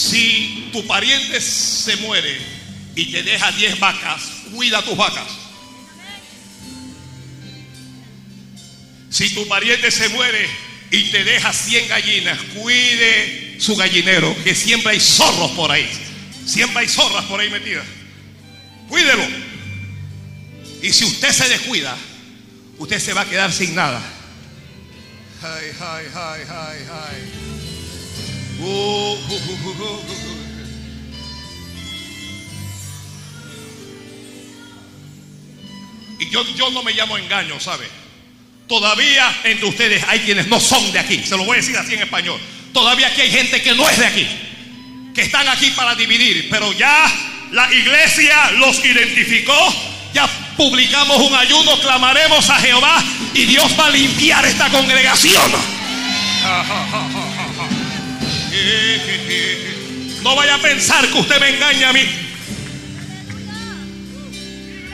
Si tu pariente se muere y te deja 10 vacas, cuida tus vacas. Si tu pariente se muere y te deja 100 gallinas, cuide su gallinero, que siempre hay zorros por ahí. Siempre hay zorras por ahí metidas. Cuídelo. Y si usted se descuida, usted se va a quedar sin nada. Ay, ay, ay, ay, ay. Y yo, yo no me llamo engaño, ¿sabe? Todavía entre ustedes hay quienes no son de aquí. Se lo voy a decir así en español. Todavía aquí hay gente que no es de aquí. Que están aquí para dividir. Pero ya la iglesia los identificó. Ya publicamos un ayuno, clamaremos a Jehová y Dios va a limpiar esta congregación. No vaya a pensar que usted me engaña a mí.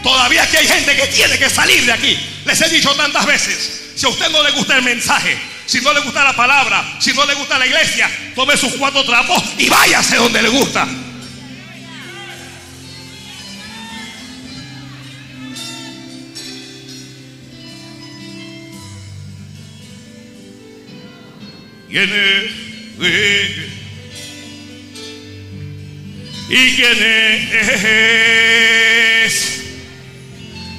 Todavía aquí hay gente que tiene que salir de aquí. Les he dicho tantas veces, si a usted no le gusta el mensaje, si no le gusta la palabra, si no le gusta la iglesia, tome sus cuatro trapos y váyase donde le gusta. ¿Quién ¿Y quién es?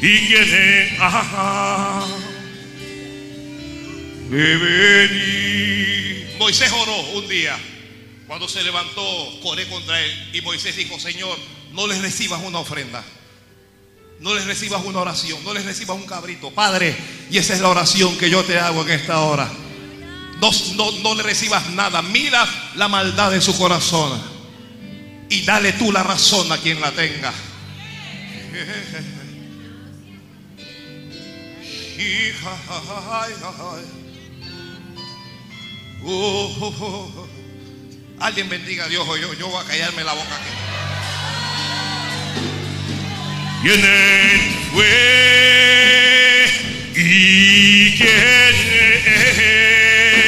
¿Y quién es? Ajá. Moisés oró un día cuando se levantó Coré contra él y Moisés dijo, Señor, no les recibas una ofrenda. No les recibas una oración, no les recibas un cabrito. Padre, y esa es la oración que yo te hago en esta hora. No, no, no le recibas nada. Mira la maldad de su corazón. Y dale tú la razón a quien la tenga. Alguien bendiga a Dios o yo, yo voy a callarme la boca aquí. ¿Quién fue? ¿Y quién es?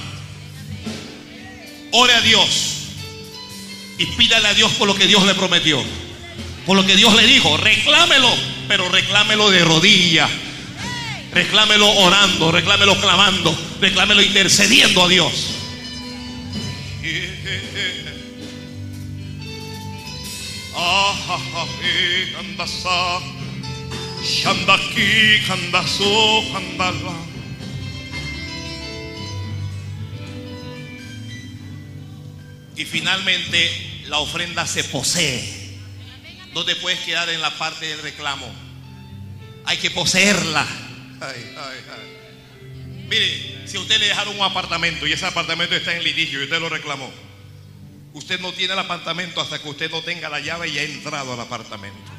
Ore a Dios y pídale a Dios por lo que Dios le prometió. Por lo que Dios le dijo, reclámelo, pero reclámelo de rodillas. Reclámelo orando, reclámelo clamando, reclámelo intercediendo a Dios. Y finalmente la ofrenda se posee. No te puedes quedar en la parte del reclamo. Hay que poseerla. Ay, ay, ay. Mire, si a usted le dejaron un apartamento y ese apartamento está en litigio y usted lo reclamó, usted no tiene el apartamento hasta que usted no tenga la llave y ha entrado al apartamento.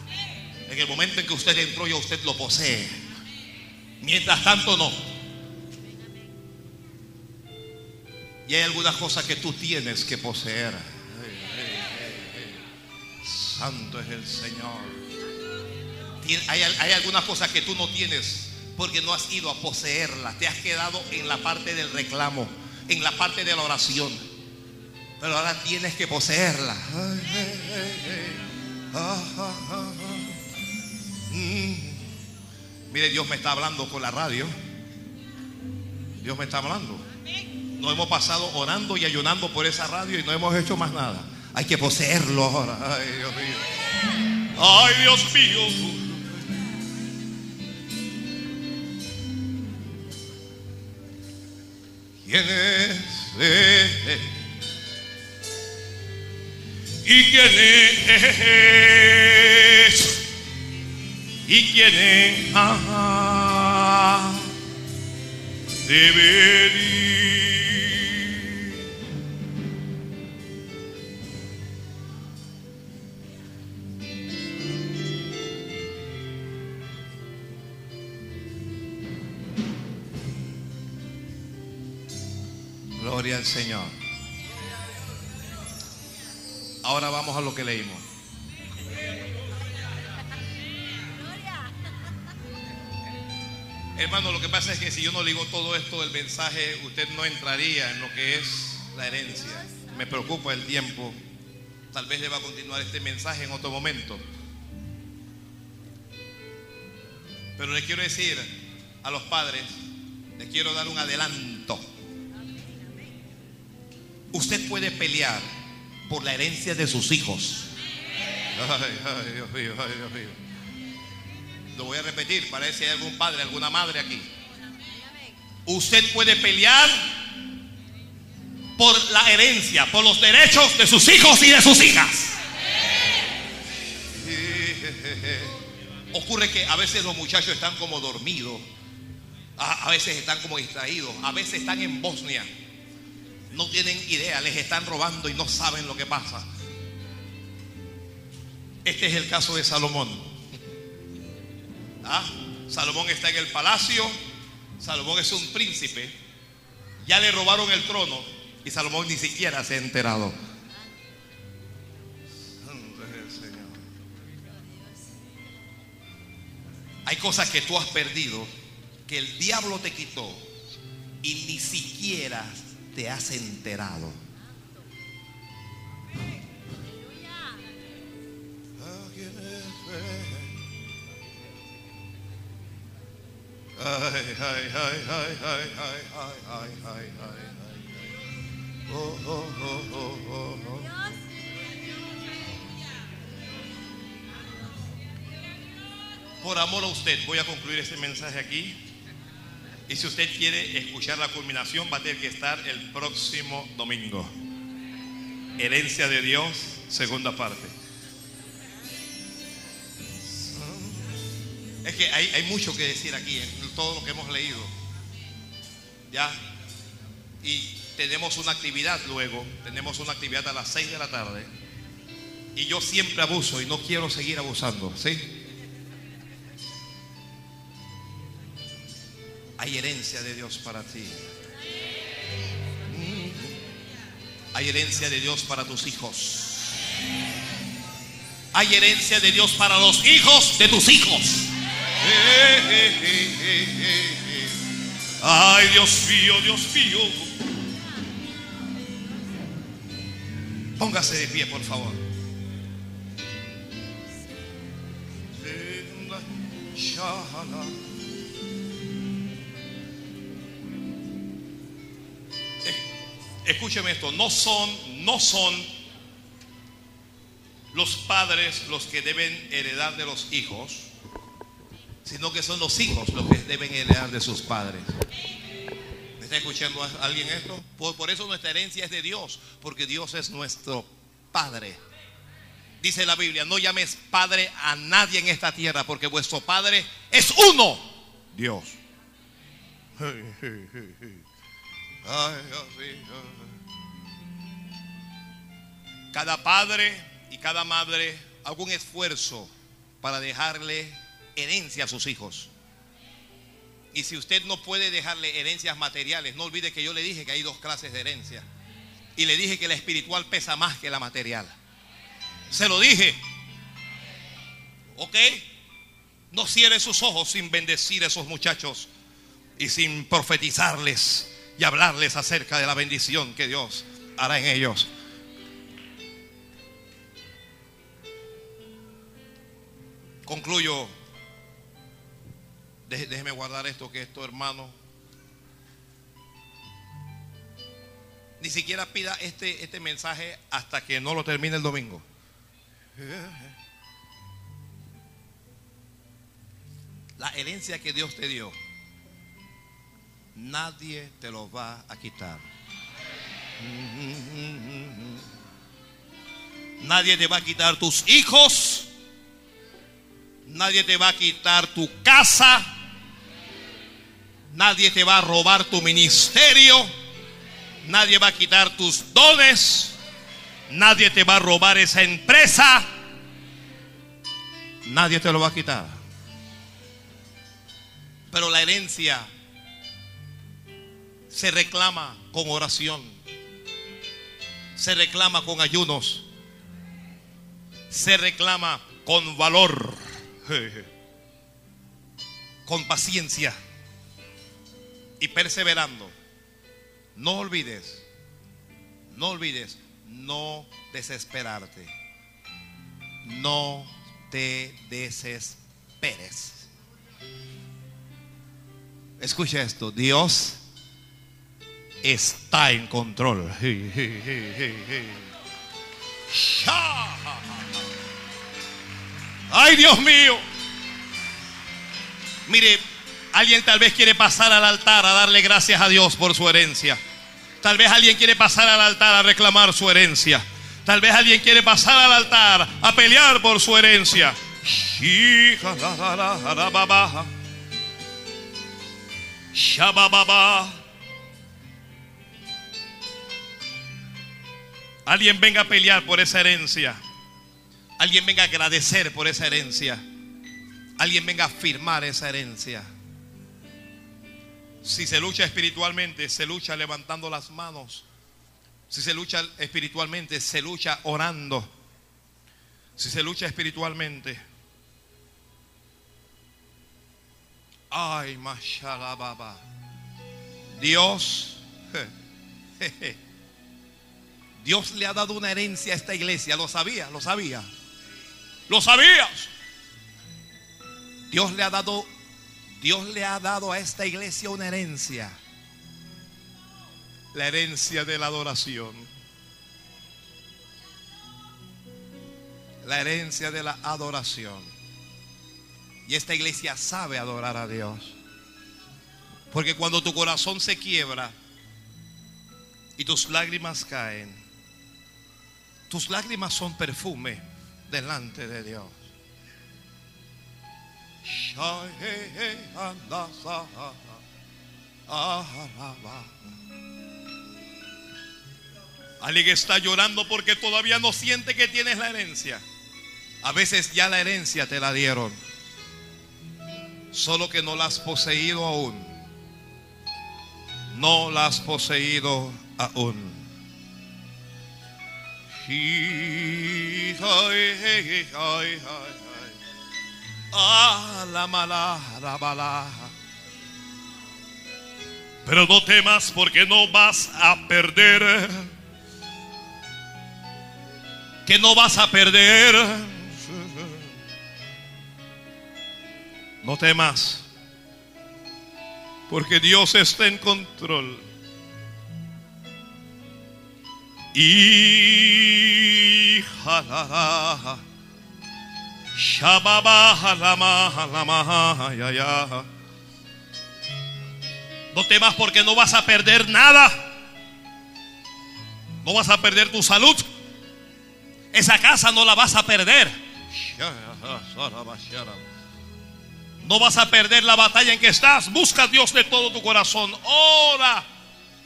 En el momento en que usted entró ya usted lo posee. Mientras tanto no. Hay algunas cosas que tú tienes que poseer. Santo es el Señor. Hay, hay algunas cosas que tú no tienes porque no has ido a poseerlas. Te has quedado en la parte del reclamo, en la parte de la oración. Pero ahora tienes que poseerla. Mm. Mire, Dios me está hablando por la radio. Dios me está hablando. No hemos pasado orando y ayunando por esa radio y no hemos hecho más nada. Hay que poseerlo ahora. Ay, Dios mío. Ay, Dios mío. ¿Quién es? ¿Y quién es? ¿Y quién es? Ah, debe ir. Gloria al Señor. Ahora vamos a lo que leímos. Hermano, lo que pasa es que si yo no digo todo esto del mensaje, usted no entraría en lo que es la herencia. Me preocupa el tiempo. Tal vez le va a continuar este mensaje en otro momento. Pero le quiero decir a los padres, les quiero dar un adelanto. Usted puede pelear por la herencia de sus hijos. Ay, ay, Dios mío, ay, Dios mío. Lo voy a repetir, parece que hay algún padre, alguna madre aquí. Usted puede pelear por la herencia, por los derechos de sus hijos y de sus hijas. Ocurre que a veces los muchachos están como dormidos, a, a veces están como distraídos, a veces están en Bosnia, no tienen idea, les están robando y no saben lo que pasa. Este es el caso de Salomón. ¿Ah? Salomón está en el palacio, Salomón es un príncipe, ya le robaron el trono y Salomón ni siquiera se ha enterado. Hay cosas que tú has perdido, que el diablo te quitó y ni siquiera te has enterado. Ay. Por amor a usted, voy a concluir este mensaje aquí. Y si usted quiere escuchar la culminación, va a tener que estar el próximo domingo. Herencia de Dios, segunda parte. Es que hay, mucho que decir aquí en todo lo que hemos leído. ¿Ya? Y tenemos una actividad luego, tenemos una actividad a las 6 de la tarde. Y yo siempre abuso y no quiero seguir abusando, ¿sí? Hay herencia de Dios para ti. Hay herencia de Dios para tus hijos. Hay herencia de Dios para los hijos de tus hijos. Ay, Dios mío, Dios mío. Póngase de pie, por favor. Escúcheme esto, no son, no son los padres los que deben heredar de los hijos, sino que son los hijos los que deben heredar de sus padres. ¿Me está escuchando alguien esto? Por, por eso nuestra herencia es de Dios, porque Dios es nuestro Padre. Dice la Biblia, no llames Padre a nadie en esta tierra, porque vuestro Padre es uno, Dios. Cada padre y cada madre haga un esfuerzo para dejarle herencia a sus hijos. Y si usted no puede dejarle herencias materiales, no olvide que yo le dije que hay dos clases de herencia. Y le dije que la espiritual pesa más que la material. Se lo dije. ¿Ok? No cierre sus ojos sin bendecir a esos muchachos y sin profetizarles y hablarles acerca de la bendición que Dios hará en ellos. Concluyo. Déjeme guardar esto que esto, hermano. Ni siquiera pida este, este mensaje hasta que no lo termine el domingo. La herencia que Dios te dio, nadie te lo va a quitar. Nadie te va a quitar tus hijos. Nadie te va a quitar tu casa. Nadie te va a robar tu ministerio. Nadie va a quitar tus dones. Nadie te va a robar esa empresa. Nadie te lo va a quitar. Pero la herencia se reclama con oración. Se reclama con ayunos. Se reclama con valor. [LAUGHS] Con paciencia. Y perseverando. No olvides. No olvides. No desesperarte. No te desesperes. Escucha esto, Dios está en control. Ay, Dios mío. Mire, alguien tal vez quiere pasar al altar a darle gracias a Dios por su herencia. Tal vez alguien quiere pasar al altar a reclamar su herencia. Tal vez alguien quiere pasar al altar a pelear por su herencia. Alguien venga a pelear por esa herencia. Alguien venga a agradecer por esa herencia. Alguien venga a firmar esa herencia. Si se lucha espiritualmente, se lucha levantando las manos. Si se lucha espiritualmente, se lucha orando. Si se lucha espiritualmente. Ay, mashallah, Dios, [LAUGHS] Dios le ha dado una herencia a esta iglesia. Lo sabía, lo sabía. Lo sabías. Dios le ha dado Dios le ha dado a esta iglesia una herencia. La herencia de la adoración. La herencia de la adoración. Y esta iglesia sabe adorar a Dios. Porque cuando tu corazón se quiebra y tus lágrimas caen, tus lágrimas son perfume delante de Dios. Alguien está llorando porque todavía no siente que tienes la herencia. A veces ya la herencia te la dieron. Solo que no la has poseído aún. No la has poseído aún. Pero no temas porque no vas a perder. Que no vas a perder. No temas. Porque Dios está en control. Y jalará. No temas porque no vas a perder nada. No vas a perder tu salud. Esa casa no la vas a perder. No vas a perder la batalla en que estás. Busca a Dios de todo tu corazón. Ora.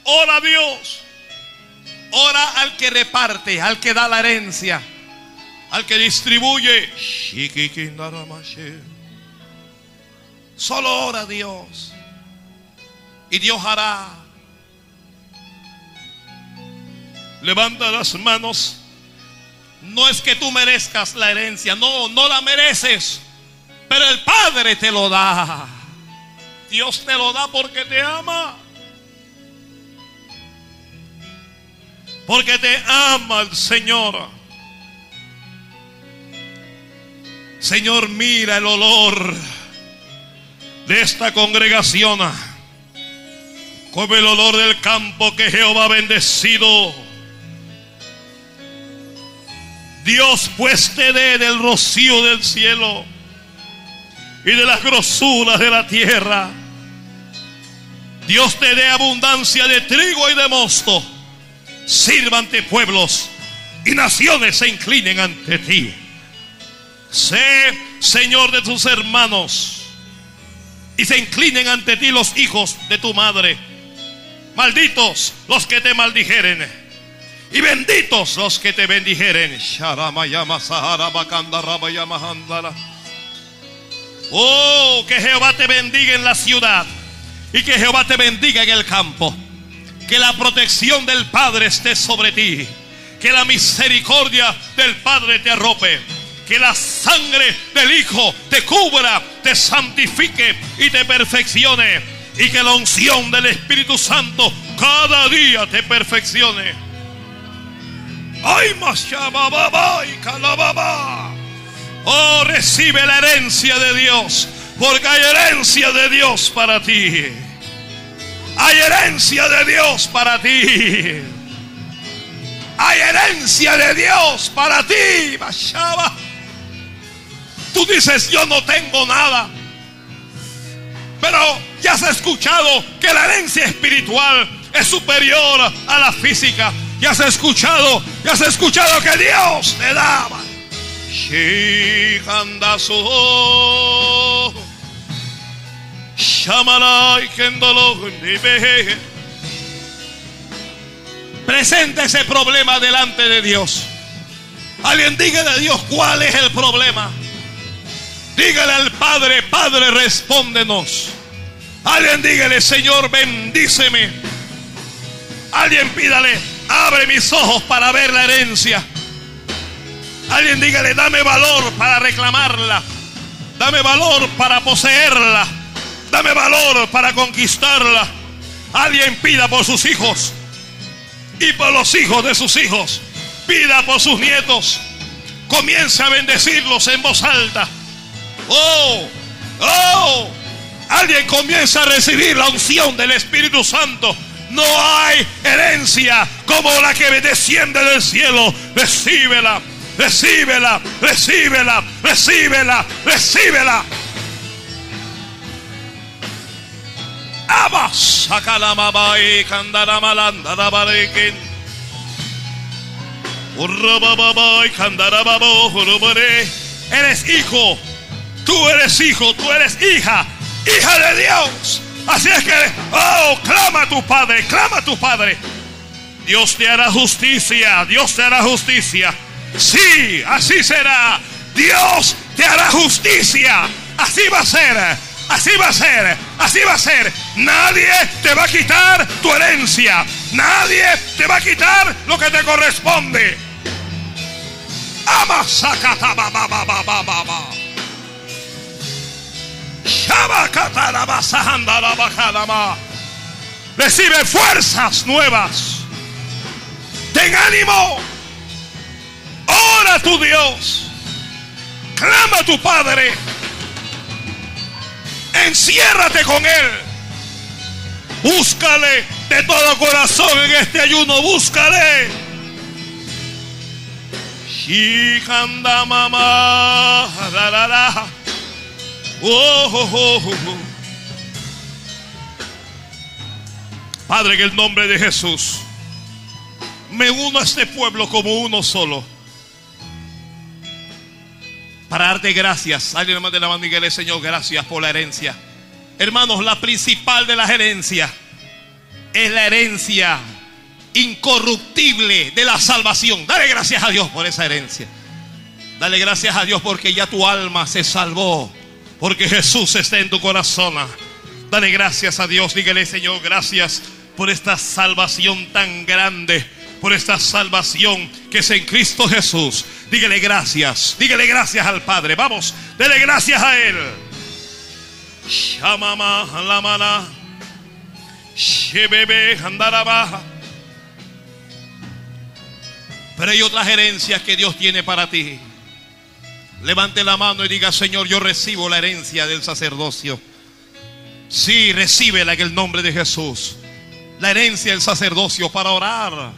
Ora Dios. Ora al que reparte, al que da la herencia al que distribuye. Solo ora Dios. Y Dios hará. Levanta las manos. No es que tú merezcas la herencia, no, no la mereces. Pero el Padre te lo da. Dios te lo da porque te ama. Porque te ama el Señor. Señor, mira el olor de esta congregación. Como el olor del campo que Jehová ha bendecido. Dios pues te dé del rocío del cielo y de las grosuras de la tierra. Dios te dé abundancia de trigo y de mosto. Sirva ante pueblos y naciones se inclinen ante ti. Sé, Señor, de tus hermanos. Y se inclinen ante ti los hijos de tu madre. Malditos los que te maldijeren. Y benditos los que te bendijeren. Oh, que Jehová te bendiga en la ciudad. Y que Jehová te bendiga en el campo. Que la protección del Padre esté sobre ti. Que la misericordia del Padre te arrope que la sangre del Hijo te cubra, te santifique y te perfeccione. Y que la unción del Espíritu Santo cada día te perfeccione. Ay, y calababa. Oh, recibe la herencia de Dios, porque hay herencia de Dios para ti. Hay herencia de Dios para ti. Hay herencia de Dios para ti. Bashaba. Tú dices, yo no tengo nada. Pero ya has escuchado que la herencia espiritual es superior a la física. Ya has escuchado, ya has escuchado que Dios te daba. Presenta ese problema delante de Dios. Alguien dígale a Dios cuál es el problema. Dígale al Padre, Padre, respóndenos. Alguien dígale, Señor, bendíceme. Alguien pídale, abre mis ojos para ver la herencia. Alguien dígale, dame valor para reclamarla. Dame valor para poseerla. Dame valor para conquistarla. Alguien pida por sus hijos y por los hijos de sus hijos. Pida por sus nietos. Comience a bendecirlos en voz alta. Oh, oh. Alguien comienza a recibir la unción del Espíritu Santo. No hay herencia como la que desciende del cielo. Recíbela, recíbela, recíbela, recíbela, recíbela. Candaramalanda, Eres hijo, tú eres hijo, tú eres hija, hija de Dios. Así es que, oh, clama a tu padre, clama a tu padre. Dios te hará justicia, Dios te hará justicia. Sí, así será. Dios te hará justicia. Así va a ser. Así va a ser. Así va a ser. Nadie te va a quitar tu herencia. Nadie te va a quitar lo que te corresponde. Recibe fuerzas nuevas. Ten ánimo. Ora a tu Dios. Clama a tu Padre. Enciérrate con Él. Búscale de todo corazón en este ayuno. Búscale. Mamá. Oh, oh, oh, Padre, en el nombre de Jesús, me uno a este pueblo como uno solo. Para darte gracias. Alguien hermano de la mano Miguel, Señor, gracias por la herencia. Hermanos, la principal de las herencias es la herencia incorruptible de la salvación. Dale gracias a Dios por esa herencia. Dale gracias a Dios porque ya tu alma se salvó. Porque Jesús está en tu corazón. Dale gracias a Dios. Dígale, Señor, gracias por esta salvación tan grande. Por esta salvación que es en Cristo Jesús. Dígale gracias. Dígale gracias al Padre. Vamos, dele gracias a Él. Pero hay otras herencias que Dios tiene para ti. Levante la mano y diga, Señor, yo recibo la herencia del sacerdocio. Sí, recíbela en el nombre de Jesús. La herencia del sacerdocio para orar,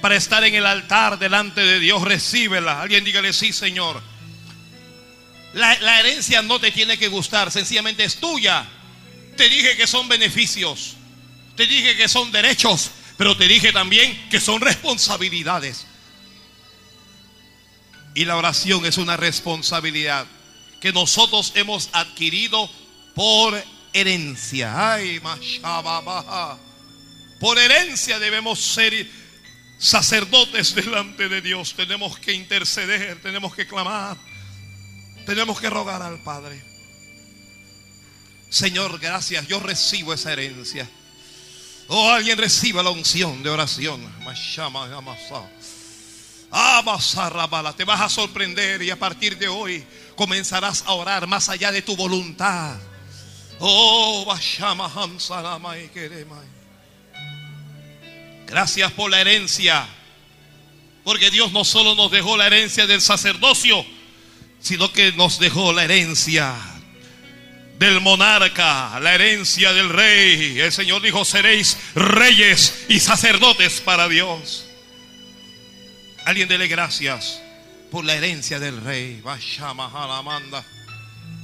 para estar en el altar delante de Dios, recíbela. Alguien dígale, sí, Señor. La, herencia no te tiene que gustar, sencillamente es tuya. Te dije que son beneficios, te dije que son derechos, pero te dije también que son responsabilidades. Y la oración es una responsabilidad que nosotros hemos adquirido por herencia. Ay, Por herencia debemos ser sacerdotes delante de Dios. Tenemos que interceder, tenemos que clamar, tenemos que rogar al Padre. Señor, gracias. Yo recibo esa herencia. O oh, alguien reciba la unción de oración. Te vas a sorprender y a partir de hoy comenzarás a orar más allá de tu voluntad. Oh, Gracias por la herencia. Porque Dios no solo nos dejó la herencia del sacerdocio, sino que nos dejó la herencia del monarca, la herencia del rey. El Señor dijo, seréis reyes y sacerdotes para Dios. Alguien dele gracias por la herencia del rey. Vashama halamanda.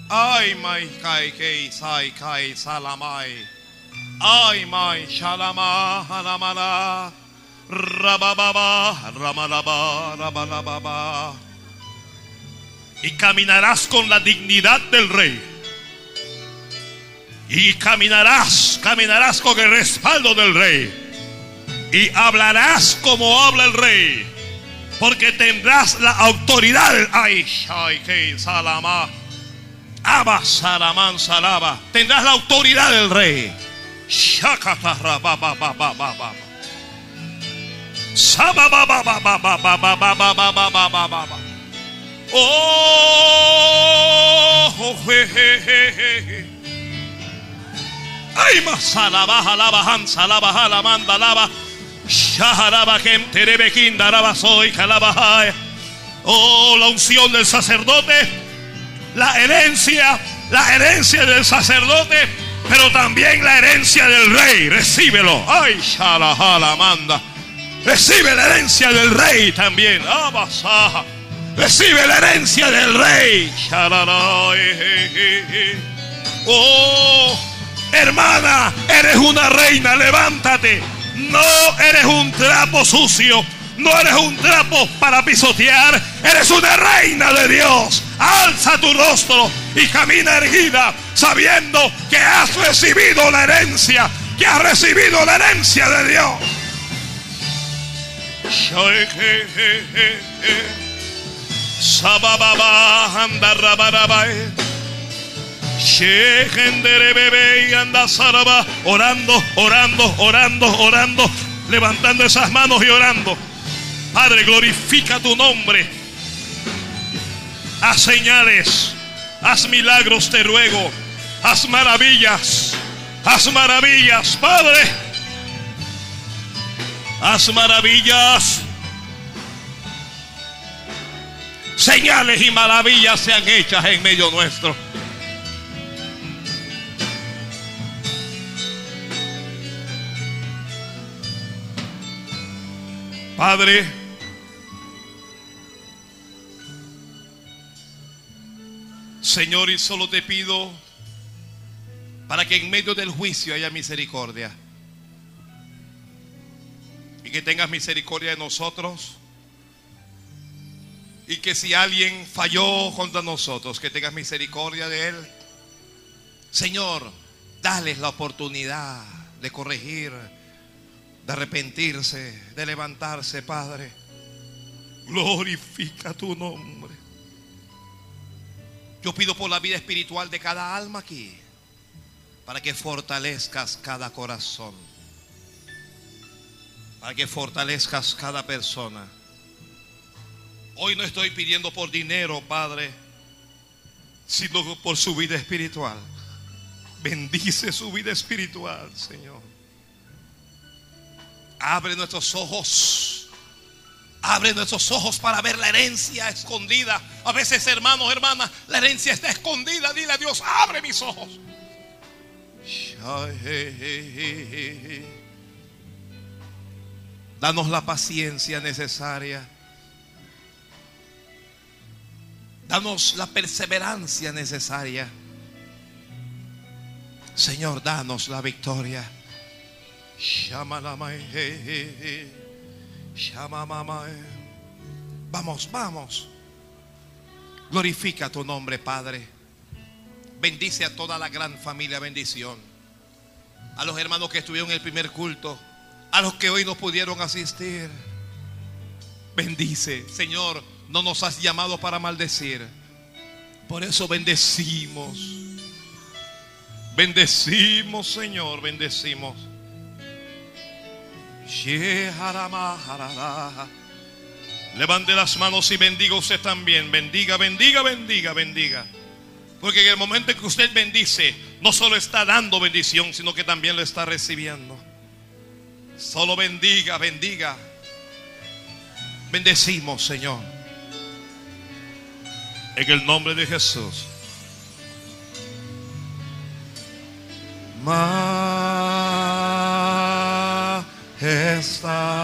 Ay, mai kai kei sai kai salamai. Ay, mai shalama halamala. Rabababa, ramalaba, rabalababa. Y caminarás con la dignidad del rey. Y caminarás, caminarás con el respaldo del rey. Y hablarás como habla el rey. Porque tendrás la autoridad. Ay, ay, salama. Aba, salaman, salaba. Tendrás la autoridad del rey. Oh, ay más alaba, shaharaba, gente, alaba, soy. Oh, la unción del sacerdote, la herencia, la herencia del sacerdote pero también la herencia del rey. Recíbelo. Ay, manda. Recibe la herencia del rey también. Recibe la herencia del rey. Oh, hermana, eres una reina, levántate. No eres un trapo sucio. No eres un trapo para pisotear. Eres una reina de Dios. Alza tu rostro y camina erguida, sabiendo que has recibido la herencia, que has recibido la herencia de Dios. Orando, orando, orando, orando. Levantando esas manos y orando. Padre, glorifica tu nombre. Haz señales. Haz milagros, te ruego. Haz maravillas. Haz maravillas, Padre. Haz maravillas. Señales y maravillas sean hechas en medio nuestro. Padre, Señor, y solo te pido para que en medio del juicio haya misericordia. Y que tengas misericordia de nosotros y que si alguien falló contra nosotros, que tengas misericordia de él. Señor, dales la oportunidad de corregir, de arrepentirse, de levantarse, Padre. Glorifica tu nombre. Yo pido por la vida espiritual de cada alma aquí, para que fortalezcas cada corazón, para que fortalezcas cada persona. Hoy no estoy pidiendo por dinero, Padre, sino por su vida espiritual. Bendice su vida espiritual, Señor. Abre nuestros ojos. Abre nuestros ojos para ver la herencia escondida. A veces, hermanos, hermanas, la herencia está escondida. Dile a Dios, abre mis ojos. Danos la paciencia necesaria Danos la perseverancia necesaria. Señor, danos la victoria. Vamos, vamos. Glorifica tu nombre, Padre. Bendice a toda la gran familia, bendición. A los hermanos que estuvieron en el primer culto. A los que hoy no pudieron asistir. Bendice, Señor no nos has llamado para maldecir. Por eso bendecimos. Bendecimos, Señor, bendecimos. Levante las manos y bendiga usted también. Bendiga, bendiga, bendiga, bendiga. Porque en el momento en que usted bendice, no solo está dando bendición, sino que también lo está recibiendo. Solo bendiga, bendiga. Bendecimos, Señor. En el nombre de Jesús. Majestad.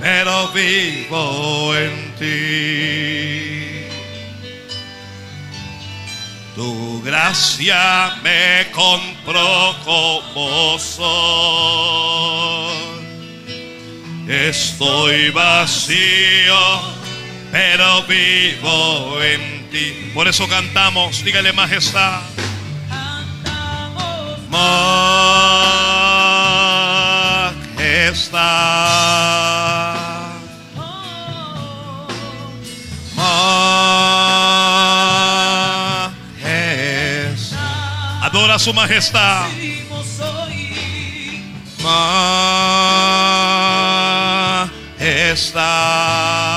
Pero vivo en ti. Tu gracia me compró como soy. Estoy vacío, pero vivo en ti. Por eso cantamos, dígale majestad. Majestad. Majestad. Adora su majestad. Majestad.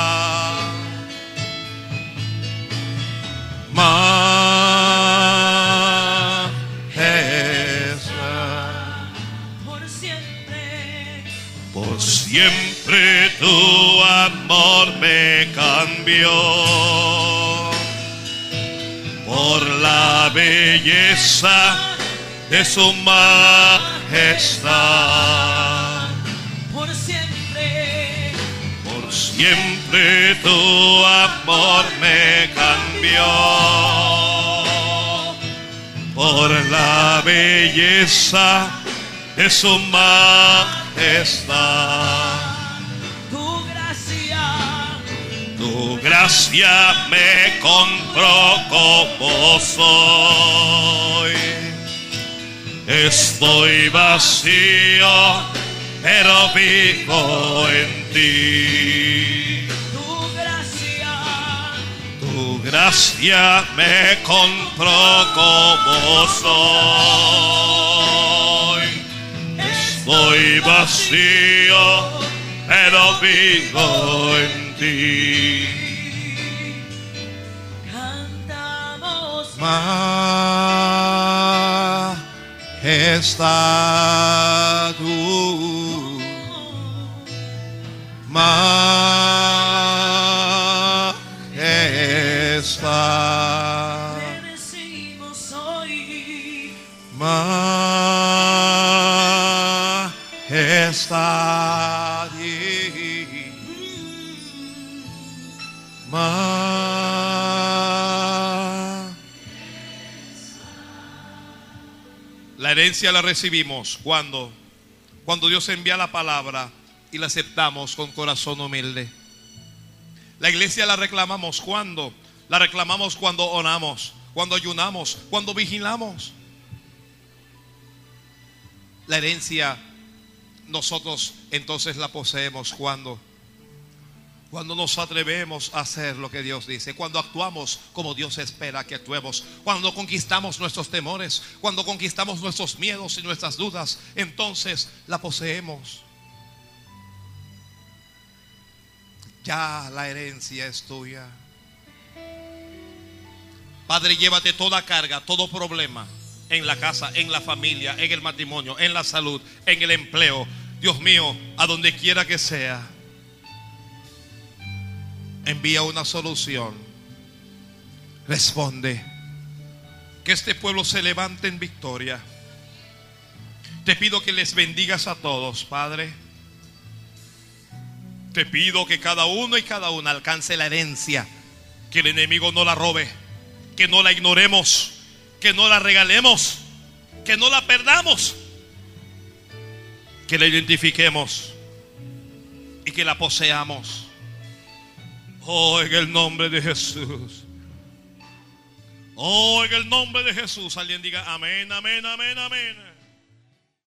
Cambió. Por la belleza de su majestad. por siempre. Por siempre tu amor me cambió. Por la belleza de su majestad. Gracia me compró como soy. Estoy vacío, pero vivo en ti. tu gracia Tu gracia me compró como soy. Estoy vacío, pero vivo en ti. Cantamos Majestad. uh, Majestad. te decimos hoy herencia la recibimos cuando cuando Dios envía la palabra y la aceptamos con corazón humilde. La iglesia la reclamamos cuando la reclamamos cuando oramos, cuando ayunamos, cuando vigilamos. La herencia nosotros entonces la poseemos cuando cuando nos atrevemos a hacer lo que Dios dice, cuando actuamos como Dios espera que actuemos, cuando conquistamos nuestros temores, cuando conquistamos nuestros miedos y nuestras dudas, entonces la poseemos. Ya la herencia es tuya. Padre, llévate toda carga, todo problema en la casa, en la familia, en el matrimonio, en la salud, en el empleo. Dios mío, a donde quiera que sea, envía una solución. Responde. Que este pueblo se levante en victoria. Te pido que les bendigas a todos, Padre. Te pido que cada uno y cada una alcance la herencia. Que el enemigo no la robe. Que no la ignoremos. Que no la regalemos. Que no la perdamos. Que la identifiquemos. Y que la poseamos. Oh, en el nombre de Jesús. Oh, en el nombre de Jesús. Alguien diga amén, amén, amén, amén.